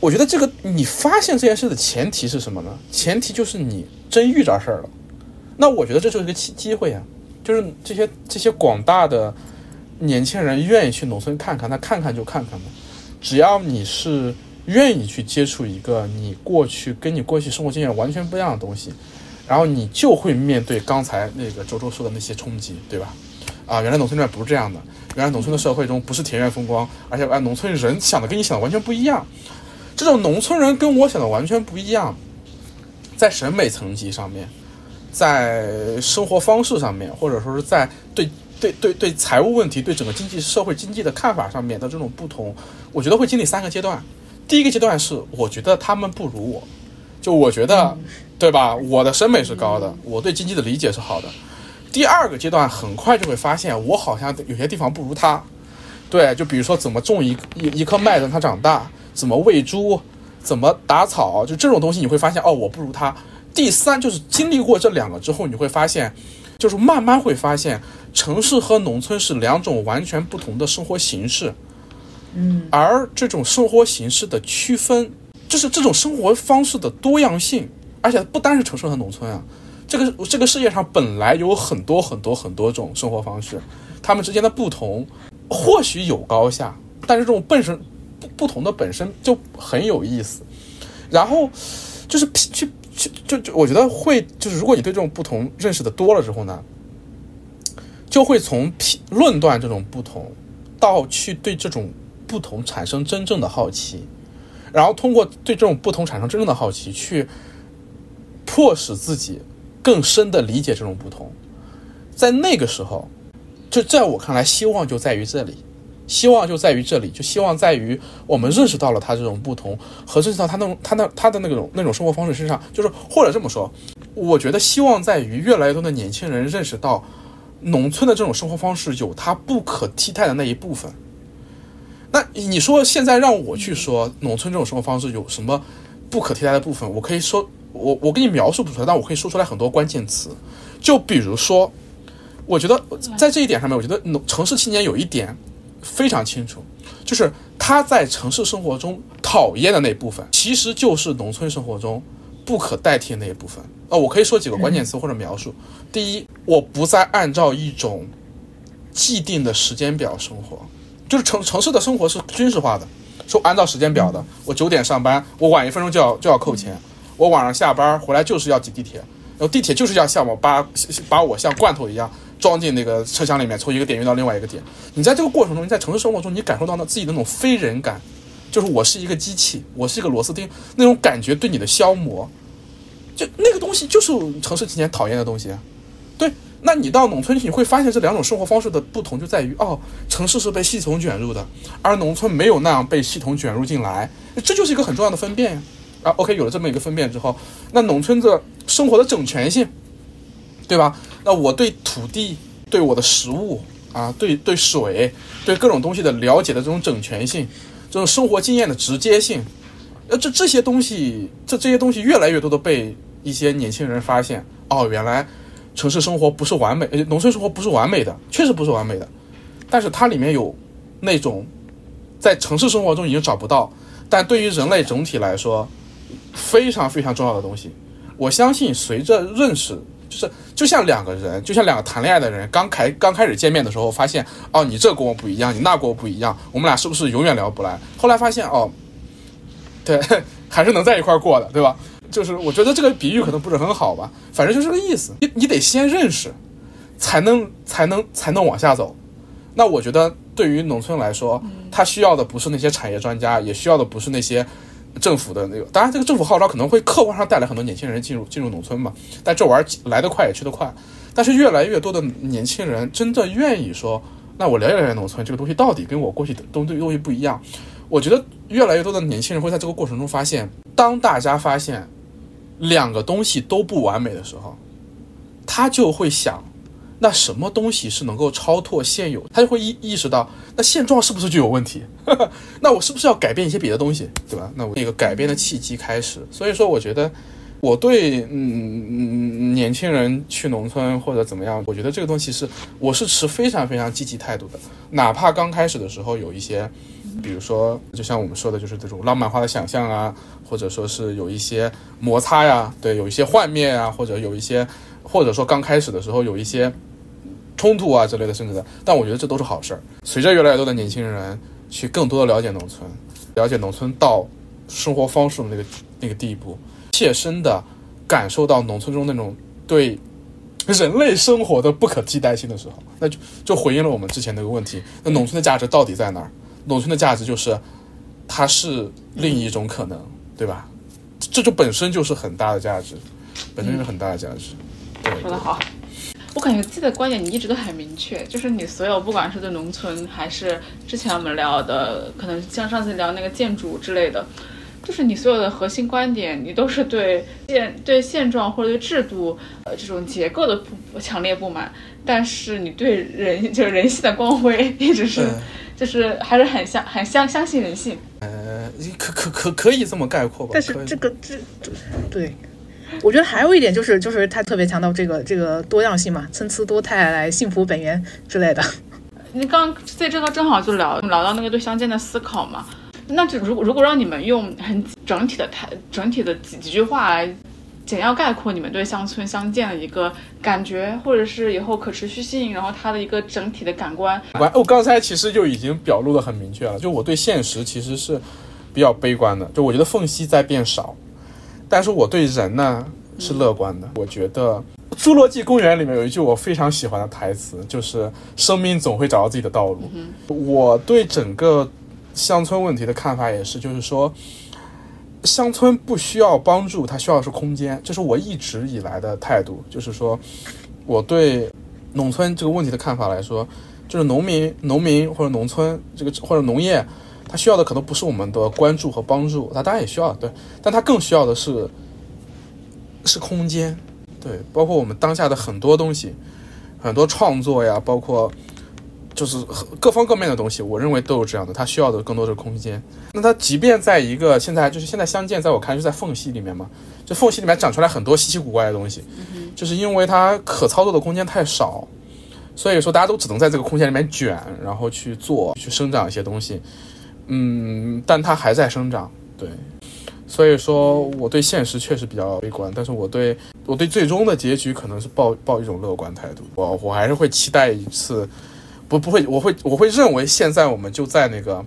我觉得这个你发现这件事的前提是什么呢？前提就是你真遇着事儿了。那我觉得这就是一个机机会呀，就是这些这些广大的年轻人愿意去农村看看，那看看就看看嘛，只要你是。愿意去接触一个你过去跟你过去生活经验完全不一样的东西，然后你就会面对刚才那个周周说的那些冲击，对吧？啊，原来农村里面不是这样的，原来农村的社会中不是田园风光，而且哎，农村人想的跟你想的完全不一样。这种农村人跟我想的完全不一样，在审美层级上面，在生活方式上面，或者说是在对对对对财务问题、对整个经济社会经济的看法上面的这种不同，我觉得会经历三个阶段。第一个阶段是，我觉得他们不如我，就我觉得，对吧？我的审美是高的，我对经济的理解是好的。第二个阶段很快就会发现，我好像有些地方不如他。对，就比如说怎么种一一一颗麦让它长大，怎么喂猪，怎么打草，就这种东西你会发现，哦，我不如他。第三就是经历过这两个之后，你会发现，就是慢慢会发现，城市和农村是两种完全不同的生活形式。嗯，而这种生活形式的区分，就是这种生活方式的多样性，而且不单是城市和农村啊，这个这个世界上本来有很多很多很多种生活方式，他们之间的不同或许有高下，但是这种本身不同的本身就很有意思。然后就是去去就就我觉得会就是如果你对这种不同认识的多了之后呢，就会从批论断这种不同，到去对这种不同产生真正的好奇，然后通过对这种不同产生真正的好奇，去迫使自己更深的理解这种不同。在那个时候，就在我看来，希望就在于这里。希望就在于这里，就希望在于我们认识到了他这种不同，和认识到他那种他那他的那种那种生活方式身上，就是或者这么说，我觉得希望在于越来越多的年轻人认识到，农村的这种生活方式有它不可替代的那一部分。那你说现在让我去说农村这种生活方式有什么不可替代的部分，我可以说我我给你描述不出来，但我可以说出来很多关键词，就比如说，我觉得在这一点上面，我觉得农城市青年有一点。非常清楚，就是他在城市生活中讨厌的那部分，其实就是农村生活中不可代替的那一部分。呃，我可以说几个关键词或者描述。第一，我不再按照一种既定的时间表生活，就是城城市的生活是军事化的，说按照时间表的。我九点上班，我晚一分钟就要就要扣钱。我晚上下班回来就是要挤地铁，然后地铁就是要像我把把我像罐头一样。装进那个车厢里面，从一个点运到另外一个点。你在这个过程中，你在城市生活中，你感受到那自己的那种非人感，就是我是一个机器，我是一个螺丝钉，那种感觉对你的消磨，就那个东西就是城市青年讨厌的东西。对，那你到农村去，你会发现这两种生活方式的不同就在于，哦，城市是被系统卷入的，而农村没有那样被系统卷入进来，这就是一个很重要的分辨呀。啊，OK，有了这么一个分辨之后，那农村的生活的整全性，对吧？那我对土地、对我的食物啊、对对水、对各种东西的了解的这种整全性，这种生活经验的直接性，呃，这这些东西，这这些东西越来越多的被一些年轻人发现，哦，原来城市生活不是完美，呃，农村生活不是完美的，确实不是完美的，但是它里面有那种在城市生活中已经找不到，但对于人类整体来说非常非常重要的东西。我相信随着认识。就是就像两个人，就像两个谈恋爱的人，刚开刚开始见面的时候，发现哦，你这跟我不一样，你那跟我不一样，我们俩是不是永远聊不来？后来发现哦，对，还是能在一块过的，对吧？就是我觉得这个比喻可能不是很好吧，反正就是个意思。你你得先认识，才能才能才能往下走。那我觉得对于农村来说，他需要的不是那些产业专家，也需要的不是那些。政府的那个，当然这个政府号召可能会客观上带来很多年轻人进入进入农村嘛，但这玩意儿来得快也去得快。但是越来越多的年轻人真的愿意说，那我了解了解农村这个东西到底跟我过去的东东西不一样。我觉得越来越多的年轻人会在这个过程中发现，当大家发现两个东西都不完美的时候，他就会想。那什么东西是能够超脱现有？他就会意意识到，那现状是不是就有问题？那我是不是要改变一些别的东西，对吧？那我那个改变的契机开始。所以说，我觉得我对嗯年轻人去农村或者怎么样，我觉得这个东西是我是持非常非常积极态度的。哪怕刚开始的时候有一些，比如说就像我们说的，就是这种浪漫化的想象啊，或者说是有一些摩擦呀，对，有一些幻灭啊，或者有一些。或者说刚开始的时候有一些冲突啊之类的，甚至的，但我觉得这都是好事儿。随着越来越多的年轻人去更多的了解农村，了解农村到生活方式的那个那个地步，切身的感受到农村中那种对人类生活的不可替代性的时候，那就就回应了我们之前那个问题：那农村的价值到底在哪儿？农村的价值就是它是另一种可能，对吧？这就本身就是很大的价值，本身就是很大的价值。说得好，我感觉自己的观点你一直都很明确，就是你所有不管是对农村，还是之前我们聊的，可能像上次聊那个建筑之类的，就是你所有的核心观点，你都是对现对现状或者对制度呃这种结构的不强烈不满，但是你对人就是人性的光辉一直是就是还是很相很相相信人性。呃，可可可可以这么概括吧？但是这个这对。我觉得还有一点就是，就是他特别强调这个这个多样性嘛，参差多态来幸福本源之类的。你刚在这个正好就聊聊到那个对相见的思考嘛，那就如果如果让你们用很整体的态整体的几几句话来简要概括你们对乡村乡建的一个感觉，或者是以后可持续性，然后它的一个整体的感官。我，我刚才其实就已经表露的很明确了，就我对现实其实是比较悲观的，就我觉得缝隙在变少，但是我对人呢是乐观的。我觉得《侏罗纪公园》里面有一句我非常喜欢的台词，就是“生命总会找到自己的道路”。我对整个乡村问题的看法也是，就是说。乡村不需要帮助，它需要的是空间，这是我一直以来的态度。就是说，我对农村这个问题的看法来说，就是农民、农民或者农村这个或者农业，它需要的可能不是我们的关注和帮助，它当然也需要，对，但它更需要的是是空间，对，包括我们当下的很多东西，很多创作呀，包括。就是各方各面的东西，我认为都是这样的。它需要的更多的空间。那它即便在一个现在就是现在相见，在我看是在缝隙里面嘛，就缝隙里面长出来很多稀奇古怪的东西，就是因为它可操作的空间太少，所以说大家都只能在这个空间里面卷，然后去做去生长一些东西。嗯，但它还在生长，对。所以说我对现实确实比较悲观，但是我对我对最终的结局可能是抱抱一种乐观态度。我我还是会期待一次。不不会，我会我会认为现在我们就在那个，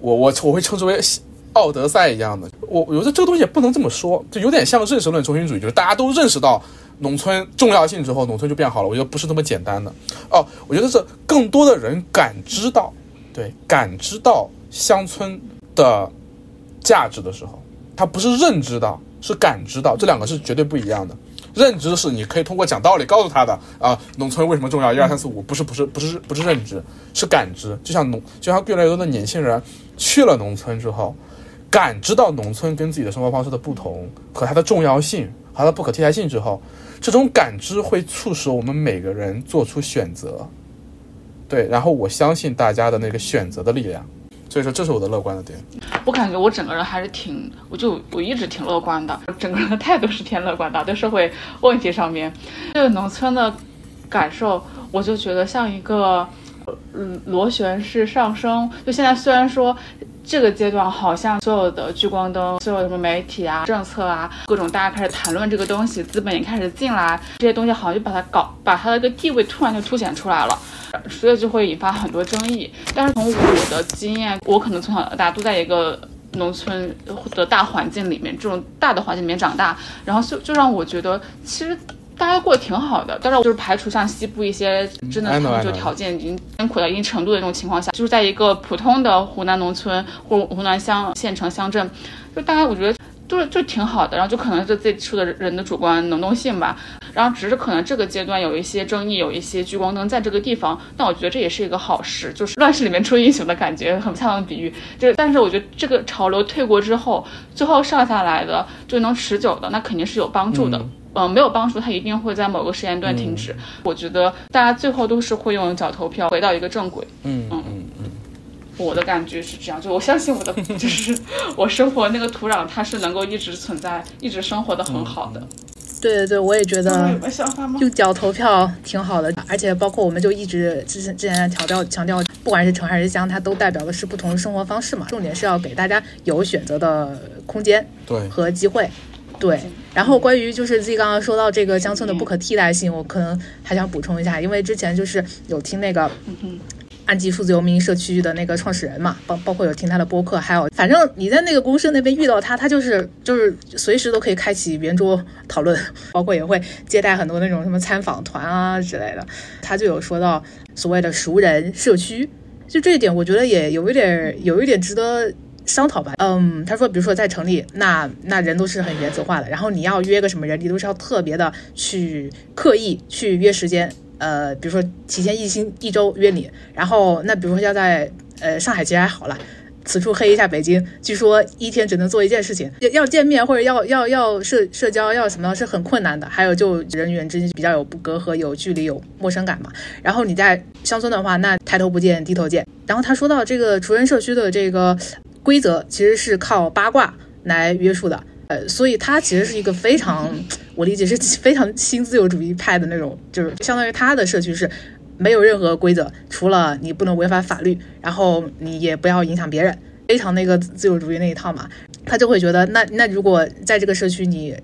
我我我会称之为奥德赛一样的。我我觉得这个东西也不能这么说，就有点像认识论中心主义，就是大家都认识到农村重要性之后，农村就变好了。我觉得不是那么简单的。哦，我觉得是更多的人感知到，对，感知到乡村的价值的时候，他不是认知到，是感知到，这两个是绝对不一样的。认知是你可以通过讲道理告诉他的啊，农村为什么重要？一二三四五，不是不是不是不是认知，是感知。就像农，就像越来越多的年轻人去了农村之后，感知到农村跟自己的生活方式的不同和它的重要性和它的不可替代性之后，这种感知会促使我们每个人做出选择。对，然后我相信大家的那个选择的力量。所以说，这是我的乐观的点。我感觉我整个人还是挺，我就我一直挺乐观的，整个人的态度是偏乐观的。对社会问题上面，对农村的感受，我就觉得像一个嗯螺旋式上升。就现在虽然说这个阶段好像所有的聚光灯、所有什么媒体啊、政策啊，各种大家开始谈论这个东西，资本也开始进来，这些东西好像就把它搞，把它的一个地位突然就凸显出来了。所以就会引发很多争议。但是从我的经验，我可能从小到大都在一个农村的大环境里面，这种大的环境里面长大，然后就就让我觉得，其实大家过得挺好的。当然，就是排除像西部一些真的他们就条件已经艰苦到一定程度的这种情况下，就是在一个普通的湖南农村或湖南乡县城乡镇，就大家我觉得。就是就挺好的，然后就可能是自己说的人的主观能动性吧，然后只是可能这个阶段有一些争议，有一些聚光灯在这个地方，但我觉得这也是一个好事，就是乱世里面出英雄的感觉，很恰当的比喻。就但是我觉得这个潮流退过之后，最后上下来的就能持久的，那肯定是有帮助的。嗯，没有帮助，它一定会在某个时间段停止。我觉得大家最后都是会用脚投票回到一个正轨。嗯嗯嗯嗯。我的感觉是这样，就我相信我的，就是我生活那个土壤，它是能够一直存在，一直生活的很好的。对对对，我也觉得用脚投票挺好的，而且包括我们就一直之前之前强调强调，不管是城还是乡，它都代表的是不同的生活方式嘛。重点是要给大家有选择的空间，对和机会，对。然后关于就是自己刚刚说到这个乡村的不可替代性，我可能还想补充一下，因为之前就是有听那个。安吉数字游民社区的那个创始人嘛，包包括有听他的播客，还有反正你在那个公社那边遇到他，他就是就是随时都可以开启圆桌讨论，包括也会接待很多那种什么参访团啊之类的。他就有说到所谓的熟人社区，就这一点我觉得也有一点有一点值得商讨吧。嗯，他说比如说在城里，那那人都是很原则化的，然后你要约个什么人，你都是要特别的去刻意去约时间。呃，比如说提前一星一周约你，然后那比如说要在呃上海其实还好了，此处黑一下北京，据说一天只能做一件事情，要要见面或者要要要社社交要什么是很困难的，还有就人与人之间比较有不隔阂、有距离、有陌生感嘛。然后你在乡村的话，那抬头不见低头见。然后他说到这个熟人社区的这个规则，其实是靠八卦来约束的。呃，所以他其实是一个非常，我理解是 非常新自由主义派的那种，就是相当于他的社区是没有任何规则，除了你不能违反法律，然后你也不要影响别人，非常那个自由主义那一套嘛。他就会觉得，那 那如果在这个社区你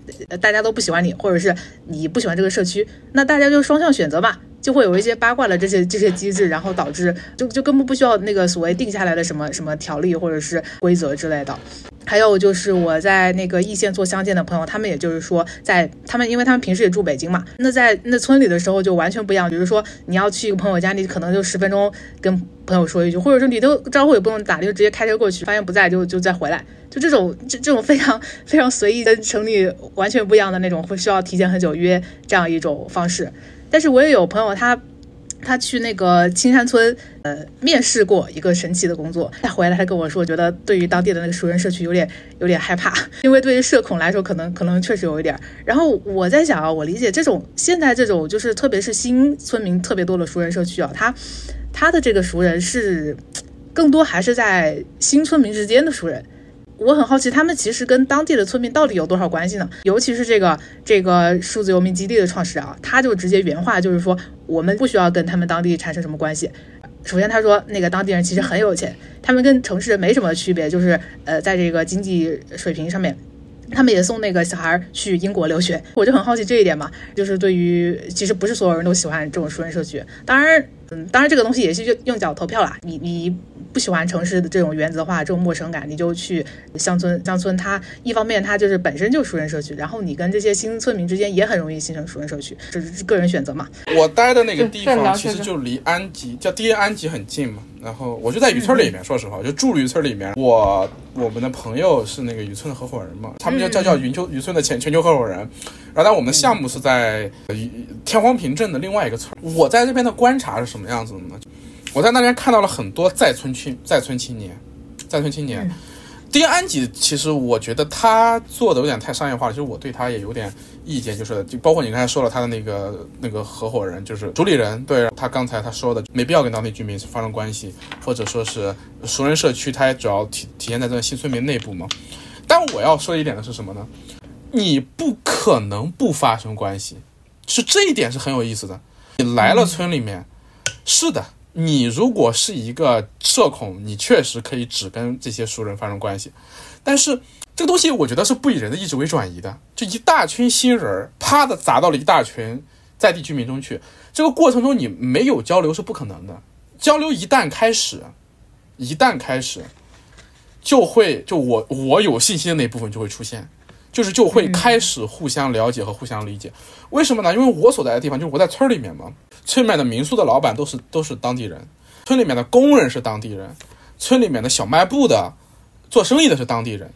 大家都不喜欢你，或者是你不喜欢这个社区，那大家就双向选择嘛，就会有一些八卦的这些这些机制，然后导致就就根本不需要那个所谓定下来的什么什么条例或者是规则之类的。还有就是我在那个易县做乡建的朋友，他们也就是说，在他们因为他们平时也住北京嘛，那在那村里的时候就完全不一样。比如说你要去一个朋友家，你可能就十分钟跟朋友说一句，或者说你都招呼也不用打，就直接开车过去，发现不在就就再回来。就这种这这种非常非常随意，跟城里完全不一样的那种，会需要提前很久约这样一种方式。但是我也有朋友他。他去那个青山村，呃，面试过一个神奇的工作。他回来，他跟我说，觉得对于当地的那个熟人社区有点有点害怕，因为对于社恐来说，可能可能确实有一点。然后我在想啊，我理解这种现在这种就是特别是新村民特别多的熟人社区啊，他他的这个熟人是更多还是在新村民之间的熟人。我很好奇，他们其实跟当地的村民到底有多少关系呢？尤其是这个这个数字游民基地的创始人啊，他就直接原话就是说，我们不需要跟他们当地产生什么关系。首先，他说那个当地人其实很有钱，他们跟城市没什么区别，就是呃，在这个经济水平上面，他们也送那个小孩去英国留学。我就很好奇这一点嘛，就是对于其实不是所有人都喜欢这种熟人社区，当然。嗯，当然这个东西也是用用脚投票啦。你你不喜欢城市的这种原则化、这种陌生感，你就去乡村。乡村它一方面它就是本身就熟人社区，然后你跟这些新村民之间也很容易形成熟人社区，这是个人选择嘛。我待的那个地方其实就离安吉叫第一安吉很近嘛，然后我就在渔村里面。说实话，我就住渔村里面。我我们的朋友是那个渔村的合伙人嘛，他们就叫叫云丘渔村的全全球合伙人。然后但我们的项目是在天荒坪镇的另外一个村。我在这边的观察是？什么样子的呢？我在那边看到了很多在村青在村青年，在村青年。第一安吉其实我觉得他做的有点太商业化了，其实我对他也有点意见，就是就包括你刚才说了他的那个那个合伙人，就是主理人，对他刚才他说的没必要跟当地居民发生关系，或者说是熟人社区，他也主要体体现在这新村民内部嘛。但我要说一点的是什么呢？你不可能不发生关系，是这一点是很有意思的。你来了村里面。是的，你如果是一个社恐，你确实可以只跟这些熟人发生关系。但是这个东西，我觉得是不以人的意志为转移的。就一大群新人，啪的砸到了一大群在地居民中去，这个过程中你没有交流是不可能的。交流一旦开始，一旦开始，就会就我我有信心的那部分就会出现，就是就会开始互相了解和互相理解。为什么呢？因为我所在的地方就是我在村里面嘛。村里面的民宿的老板都是都是当地人，村里面的工人是当地人，村里面的小卖部的做生意的是当地人。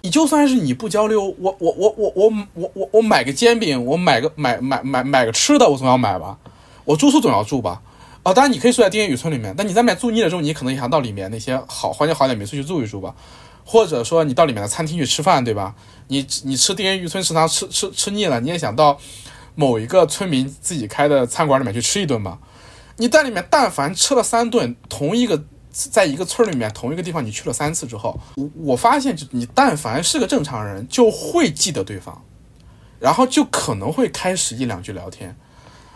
你就算是你不交流，我我我我我我我我买个煎饼，我买个买买买买个吃的，我总要买吧。我住宿总要住吧。啊，当然你可以住在丁元雨村里面，但你在买住腻了之后，你可能也想到里面那些好环境好点民宿去住一住吧。或者说你到里面的餐厅去吃饭，对吧？你你吃丁元雨村食堂吃吃吃腻了，你也想到。某一个村民自己开的餐馆里面去吃一顿吧，你在里面但凡吃了三顿，同一个在一个村里面同一个地方你去了三次之后，我我发现就你但凡是个正常人就会记得对方，然后就可能会开始一两句聊天。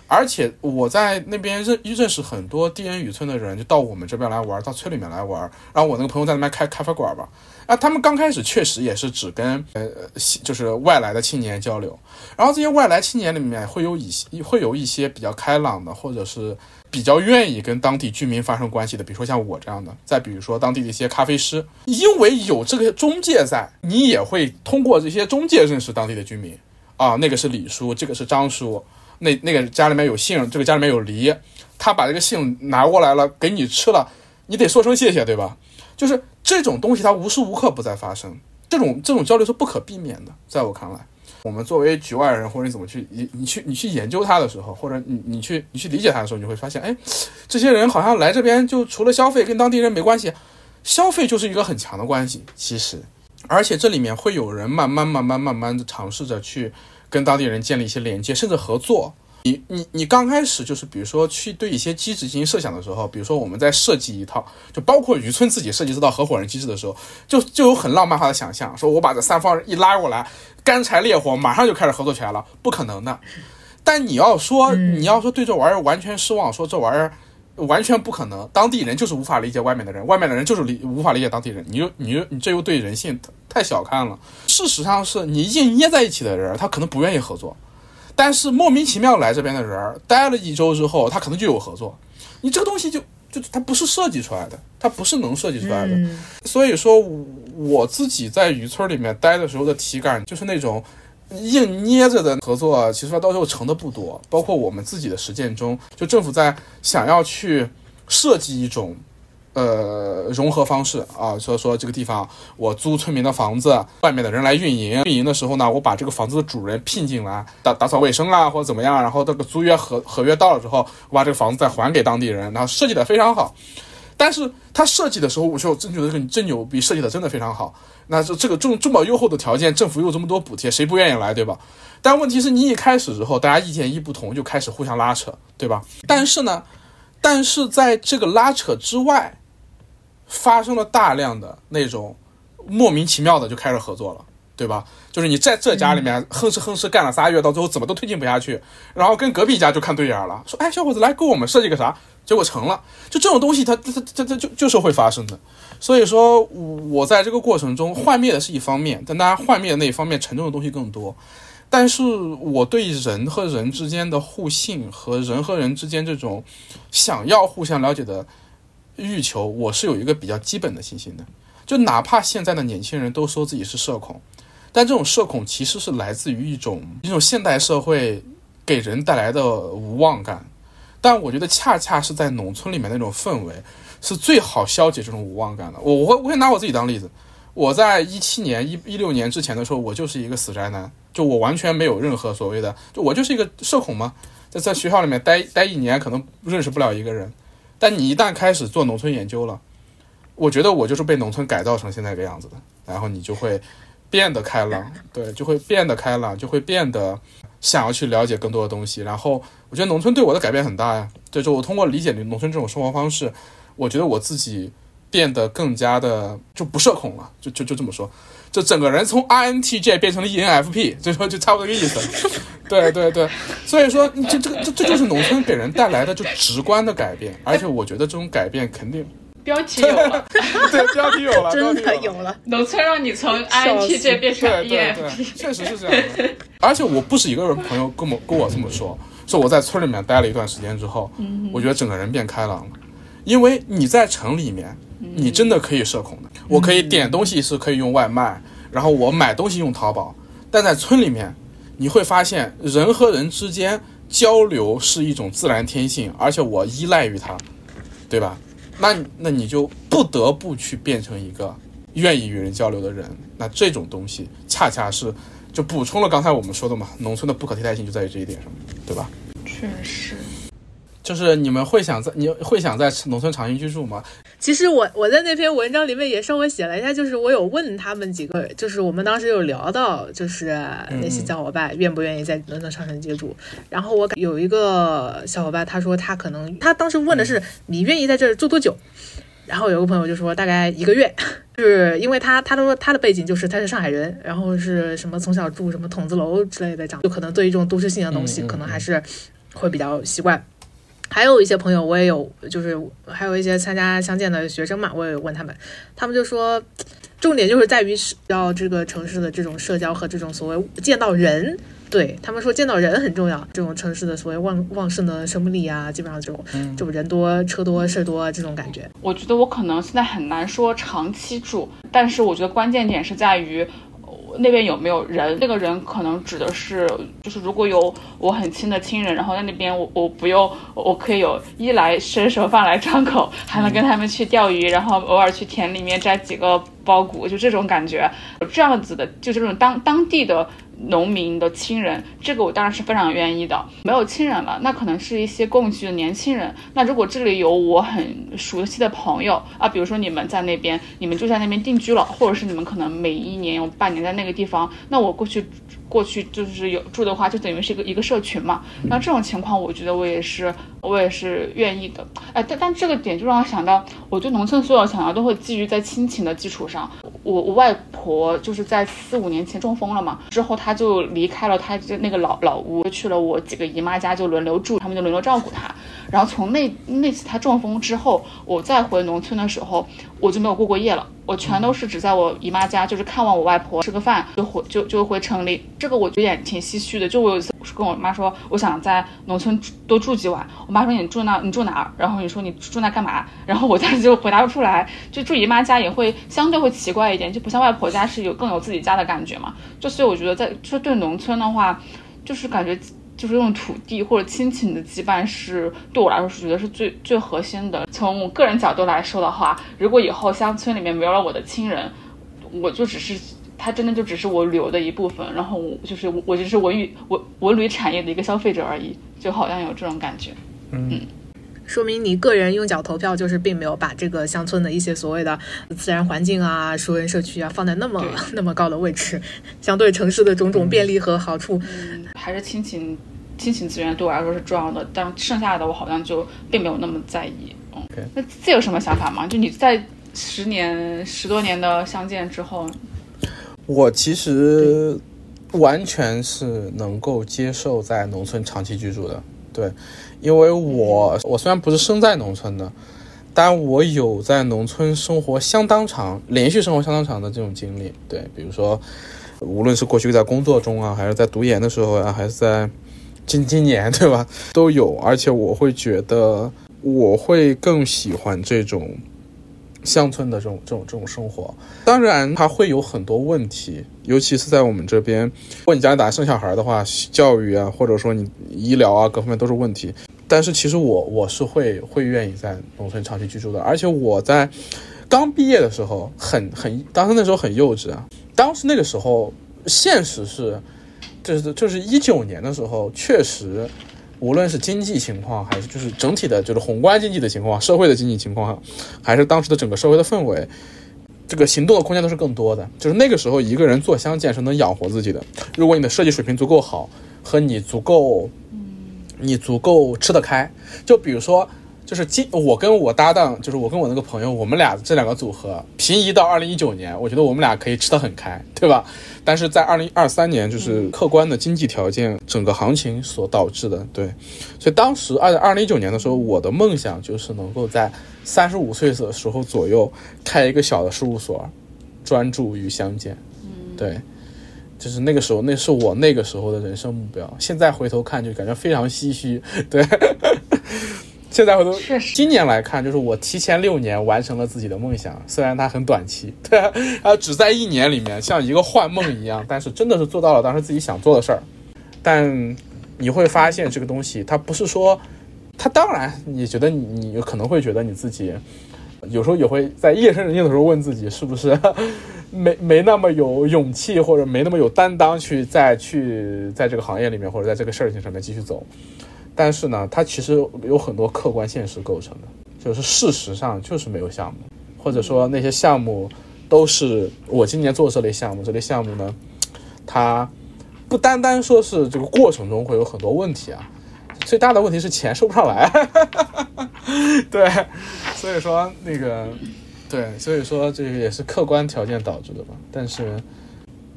而且我在那边认认识很多地人渔村的人，就到我们这边来玩，到村里面来玩。然后我那个朋友在那边开咖啡馆吧，啊，他们刚开始确实也是只跟呃就是外来的青年交流。然后这些外来青年里面会有一些会有一些比较开朗的，或者是比较愿意跟当地居民发生关系的，比如说像我这样的。再比如说当地的一些咖啡师，因为有这个中介在，你也会通过这些中介认识当地的居民。啊，那个是李叔，这个是张叔。那那个家里面有杏，这个家里面有梨，他把这个杏拿过来了，给你吃了，你得说声谢谢，对吧？就是这种东西，它无时无刻不在发生，这种这种交流是不可避免的。在我看来，我们作为局外人，或者你怎么去你你去你去研究它的时候，或者你你去你去理解它的时候，你会发现，哎，这些人好像来这边就除了消费，跟当地人没关系，消费就是一个很强的关系。其实，而且这里面会有人慢慢慢慢慢慢的尝试着去。跟当地人建立一些连接，甚至合作。你你你刚开始就是，比如说去对一些机制进行设想的时候，比如说我们在设计一套，就包括渔村自己设计这套合伙人机制的时候，就就有很浪漫化的想象，说我把这三方一拉过来，干柴烈火，马上就开始合作起来了，不可能的。但你要说你要说对这玩意儿完全失望，说这玩意儿完全不可能，当地人就是无法理解外面的人，外面的人就是理无法理解当地人，你就你就你这又对人性太小看了。事实上是你硬捏在一起的人，他可能不愿意合作，但是莫名其妙来这边的人，待了一周之后，他可能就有合作。你这个东西就就它不是设计出来的，它不是能设计出来的。所以说，我自己在渔村里面待的时候的体感就是那种。硬捏着的合作，其实到最后成的不多。包括我们自己的实践中，就政府在想要去设计一种，呃，融合方式啊，所以说这个地方我租村民的房子，外面的人来运营。运营的时候呢，我把这个房子的主人聘进来，打打扫卫生啊，或者怎么样。然后这个租约合合约到了之后，我把这个房子再还给当地人，然后设计的非常好。但是他设计的时候，我就真觉得这个真牛逼，设计的真的非常好。那这这个这么这么优厚的条件，政府又这么多补贴，谁不愿意来，对吧？但问题是你一开始之后，大家意见一不同，就开始互相拉扯，对吧？但是呢，但是在这个拉扯之外，发生了大量的那种莫名其妙的就开始合作了，对吧？就是你在这家里面哼哧哼哧干了仨月，到最后怎么都推进不下去，然后跟隔壁家就看对眼了，说：“哎，小伙子，来给我们设计个啥？”结果成了，就这种东西，它它它它就就是会发生的。所以说，我在这个过程中幻灭的是一方面，但当然幻灭的那一方面沉重的东西更多。但是我对人和人之间的互信和人和人之间这种想要互相了解的欲求，我是有一个比较基本的信心的。就哪怕现在的年轻人都说自己是社恐，但这种社恐其实是来自于一种一种现代社会给人带来的无望感。但我觉得，恰恰是在农村里面那种氛围，是最好消解这种无望感的。我我会我会拿我自己当例子，我在一七年、一一六年之前的时候，我就是一个死宅男，就我完全没有任何所谓的，就我就是一个社恐嘛，在在学校里面待待一年，可能认识不了一个人。但你一旦开始做农村研究了，我觉得我就是被农村改造成现在这个样子的，然后你就会变得开朗，对，就会变得开朗，就会变得。想要去了解更多的东西，然后我觉得农村对我的改变很大呀。对，就我通过理解农村这种生活方式，我觉得我自己变得更加的就不社恐了。就就就这么说，就整个人从 INTJ 变成了 ENFP，就说就差不多这个意思。对对对，所以说这这个这这就是农村给人带来的就直观的改变，而且我觉得这种改变肯定。标题有了，对，标题有了，真的有了。农村让你从 INTJ 变成 ENFP，确实是这样的。而且我不是一个人，朋友跟我跟我这么说，说我在村里面待了一段时间之后，我觉得整个人变开朗了。因为你在城里面，你真的可以社恐的。我可以点东西是可以用外卖，然后我买东西用淘宝。但在村里面，你会发现人和人之间交流是一种自然天性，而且我依赖于它，对吧？那那你就不得不去变成一个愿意与人交流的人。那这种东西恰恰是就补充了刚才我们说的嘛，农村的不可替代性就在于这一点上，对吧？确实。就是你们会想在你会想在农村长期居住吗？其实我我在那篇文章里面也稍微写了一下，就是我有问他们几个，就是我们当时有聊到，就是那些小伙伴愿不愿意在农村长期居住。然后我有一个小伙伴，他说他可能他当时问的是你愿意在这儿住多久？然后有个朋友就说大概一个月，就是因为他他说他的背景就是他是上海人，然后是什么从小住什么筒子楼之类的长，就可能对于这种都市性的东西，可能还是会比较习惯。还有一些朋友，我也有，就是还有一些参加相见的学生嘛，我也问他们，他们就说，重点就是在于要这个城市的这种社交和这种所谓见到人，对他们说见到人很重要，这种城市的所谓旺旺盛的生命力啊，基本上这种这种人多车多事多这种感觉。我觉得我可能现在很难说长期住，但是我觉得关键点是在于。那边有没有人？那个人可能指的是，就是如果有我很亲的亲人，然后在那边我我不用，我可以有衣来伸手饭来张口，还能跟他们去钓鱼，然后偶尔去田里面摘几个苞谷，就这种感觉，这样子的，就这种当当地的。农民的亲人，这个我当然是非常愿意的。没有亲人了，那可能是一些共居的年轻人。那如果这里有我很熟悉的朋友啊，比如说你们在那边，你们就在那边定居了，或者是你们可能每一年有半年在那个地方，那我过去。过去就是有住的话，就等于是一个一个社群嘛。那这种情况，我觉得我也是，我也是愿意的。哎，但但这个点就让我想到，我对农村所有想要都会基于在亲情的基础上。我我外婆就是在四五年前中风了嘛，之后她就离开了她那个老老屋，去了我几个姨妈家，就轮流住，他们就轮流照顾她。然后从那那次他中风之后，我再回农村的时候，我就没有过过夜了。我全都是只在我姨妈家，就是看望我外婆，吃个饭就回就就回城里。这个我有点挺唏嘘的。就我有一次跟我妈说，我想在农村多住几晚。我妈说你住那，你住哪儿？然后你说你住那干嘛？然后我当时就回答不出来。就住姨妈家也会相对会奇怪一点，就不像外婆家是有更有自己家的感觉嘛。就所以我觉得在就对农村的话，就是感觉。就是用土地或者亲情的羁绊是对我来说是觉得是最最核心的。从我个人角度来说的话，如果以后乡村里面没有了我的亲人，我就只是他真的就只是我旅游的一部分，然后我就是我就是文旅文文旅产业的一个消费者而已，就好像有这种感觉。嗯。说明你个人用脚投票，就是并没有把这个乡村的一些所谓的自然环境啊、熟人社区啊放在那么 那么高的位置，相对城市的种种便利和好处，还是亲情亲情资源对我来说是重要的，但剩下的我好像就并没有那么在意。嗯，那这有什么想法吗？就你在十年十多年的相见之后，我其实完全是能够接受在农村长期居住的，对。因为我我虽然不是生在农村的，但我有在农村生活相当长、连续生活相当长的这种经历。对，比如说，无论是过去在工作中啊，还是在读研的时候啊，还是在今今年，对吧，都有。而且我会觉得，我会更喜欢这种。乡村的这种这种这种生活，当然它会有很多问题，尤其是在我们这边，如果你家里打生小孩的话，教育啊，或者说你医疗啊，各方面都是问题。但是其实我我是会会愿意在农村长期居住的，而且我在刚毕业的时候很很，当时那时候很幼稚啊，当时那个时候现实是，就是就是一九年的时候，确实。无论是经济情况，还是就是整体的，就是宏观经济的情况，社会的经济情况，还是当时的整个社会的氛围，这个行动的空间都是更多的。就是那个时候，一个人做乡建是能养活自己的。如果你的设计水平足够好，和你足够，你足够吃得开。就比如说。就是今我跟我搭档，就是我跟我那个朋友，我们俩这两个组合，平移到二零一九年，我觉得我们俩可以吃得很开，对吧？但是在二零二三年，就是客观的经济条件、整个行情所导致的，对。所以当时二二零一九年的时候，我的梦想就是能够在三十五岁的时候左右开一个小的事务所，专注于相见。对，就是那个时候，那是我那个时候的人生目标。现在回头看，就感觉非常唏嘘，对。现在回头，今年来看，就是我提前六年完成了自己的梦想，虽然它很短期，对，啊，只在一年里面，像一个幻梦一样，但是真的是做到了当时自己想做的事儿。但你会发现，这个东西它不是说，它当然，你觉得你你可能会觉得你自己有时候也会在夜深人静的时候问自己，是不是 没没那么有勇气，或者没那么有担当去再去在这个行业里面，或者在这个事情上面继续走。但是呢，它其实有很多客观现实构成的，就是事实上就是没有项目，或者说那些项目都是我今年做这类项目，这类项目呢，它不单单说是这个过程中会有很多问题啊，最大的问题是钱收不上来，对，所以说那个，对，所以说这个也是客观条件导致的吧，但是。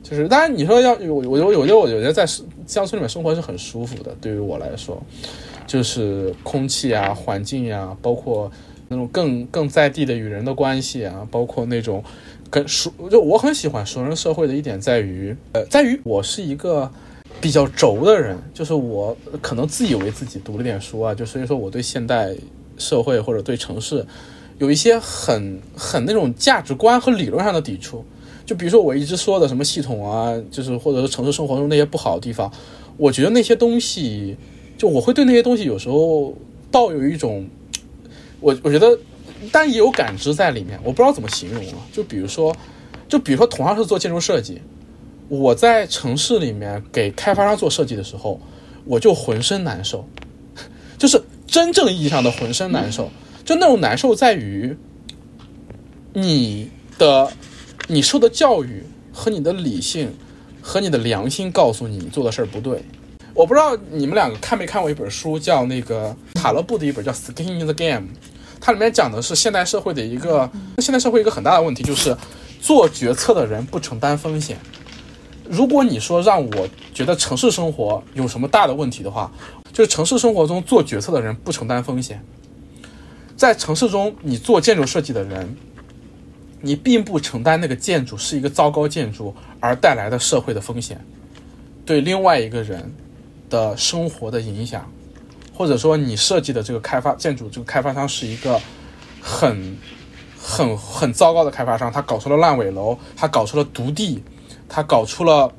就是，当然你说要我，我我我觉得我觉得在乡村里面生活是很舒服的。对于我来说，就是空气啊、环境呀，包括那种更更在地的与人的关系啊，包括那种跟熟，就我很喜欢熟人社会的一点在于，呃，在于我是一个比较轴的人，就是我可能自以为自己读了点书啊，就所以说我对现代社会或者对城市有一些很很那种价值观和理论上的抵触。就比如说我一直说的什么系统啊，就是或者是城市生活中那些不好的地方，我觉得那些东西，就我会对那些东西有时候抱有一种，我我觉得，但也有感知在里面，我不知道怎么形容啊。就比如说，就比如说同样是做建筑设计，我在城市里面给开发商做设计的时候，我就浑身难受，就是真正意义上的浑身难受，就那种难受在于你的。你受的教育和你的理性和你的良心告诉你，你做的事儿不对。我不知道你们两个看没看过一本书，叫那个塔勒布的一本叫《Skin in the Game》，它里面讲的是现代社会的一个现代社会一个很大的问题，就是做决策的人不承担风险。如果你说让我觉得城市生活有什么大的问题的话，就是城市生活中做决策的人不承担风险，在城市中你做建筑设计的人，你并不承担那个建筑是一个糟糕建筑而带来的社会的风险，对另外一个人的生活的影响，或者说你设计的这个开发建筑这个开发商是一个很很很糟糕的开发商，他搞出了烂尾楼，他搞出了独地，他搞出了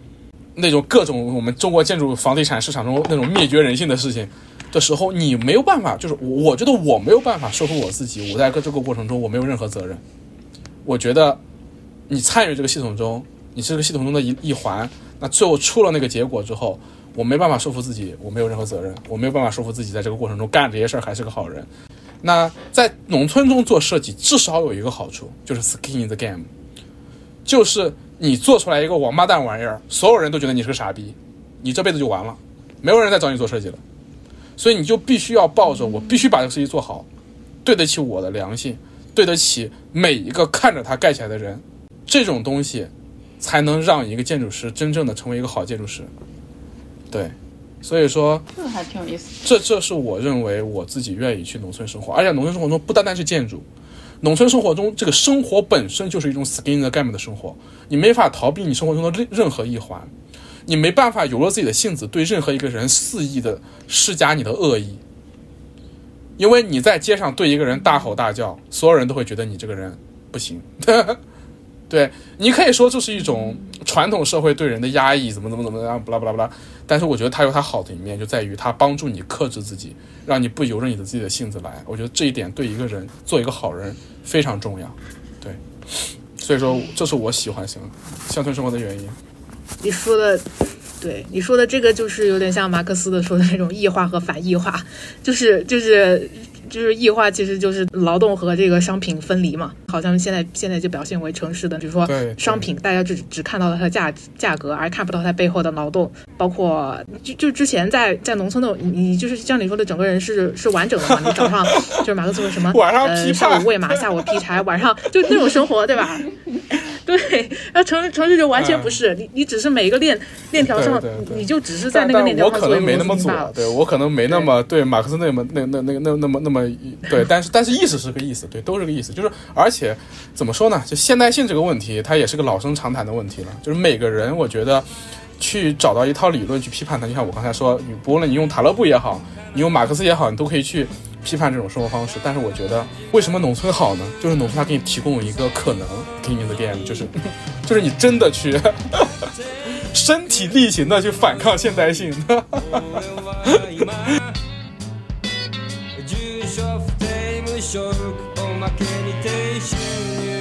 那种各种我们中国建筑房地产市场中那种灭绝人性的事情的时候，你没有办法，就是我我觉得我没有办法说服我自己，我在这个过程中我没有任何责任。我觉得你参与这个系统中，你是这个系统中的一一环，那最后出了那个结果之后，我没办法说服自己，我没有任何责任，我没有办法说服自己在这个过程中干这些事儿还是个好人。那在农村中做设计，至少有一个好处，就是 skin in the game，就是你做出来一个王八蛋玩意儿，所有人都觉得你是个傻逼，你这辈子就完了，没有人再找你做设计了。所以你就必须要抱着我必须把这个设计做好，对得起我的良心，对得起每一个看着它盖起来的人，这种东西才能让一个建筑师真正的成为一个好建筑师。对，所以说这个还挺有意思。这这是我认为我自己愿意去农村生活，而且农村生活中不单单是建筑，农村生活中这个生活本身就是一种 skin the game 的生活，你没法逃避你生活中的任任何一环，你没办法有了自己的性子对任何一个人肆意的施加你的恶意，因为你在街上对一个人大吼大叫，所有人都会觉得你这个人不行。对你可以说这是一种传统社会对人的压抑，怎么怎么怎么样，不啦不啦不啦。但是我觉得它有它好的一面，就在于它帮助你克制自己，让你不由着你的自己的性子来。我觉得这一点对一个人做一个好人非常重要。对，所以说这是我喜欢乡乡村生活的原因。你说的，对你说的这个就是有点像马克思的说的那种异化和反异化，就是就是就是异化，其实就是劳动和这个商品分离嘛。好像现在现在就表现为城市的，比如说商品，大家只只看到了它的价价格，而看不到它背后的劳动。包括就就之前在在农村的你，你就是像你说的，整个人是是完整的嘛。你早上 就是马克思说什么，晚上呃上午喂马，下午劈柴，晚上 就那种生活，对吧？对，那城城市就完全不是，你你只是每一个链链条上对对，对你就只是在那个链条上我可上做一个能没那么做螺丝钉罢了，。对我可能没那么对马克思那么那那那那那么那么对，但是但是意思是个意思，对，都是个意思，就是而且怎么说呢？就现代性这个问题，它也是个老生常谈的问题了。就是每个人，我觉得去找到一套理论去批判它，就像我刚才说，你不论你用塔勒布也好，你用马克思也好，你都可以去批判这种生活方式。但是我觉得，为什么农村好呢？就是农村它给你提供一个可能，给你的 game，就是 就是你真的去 身体力行的去反抗现代性。食おまけに低収入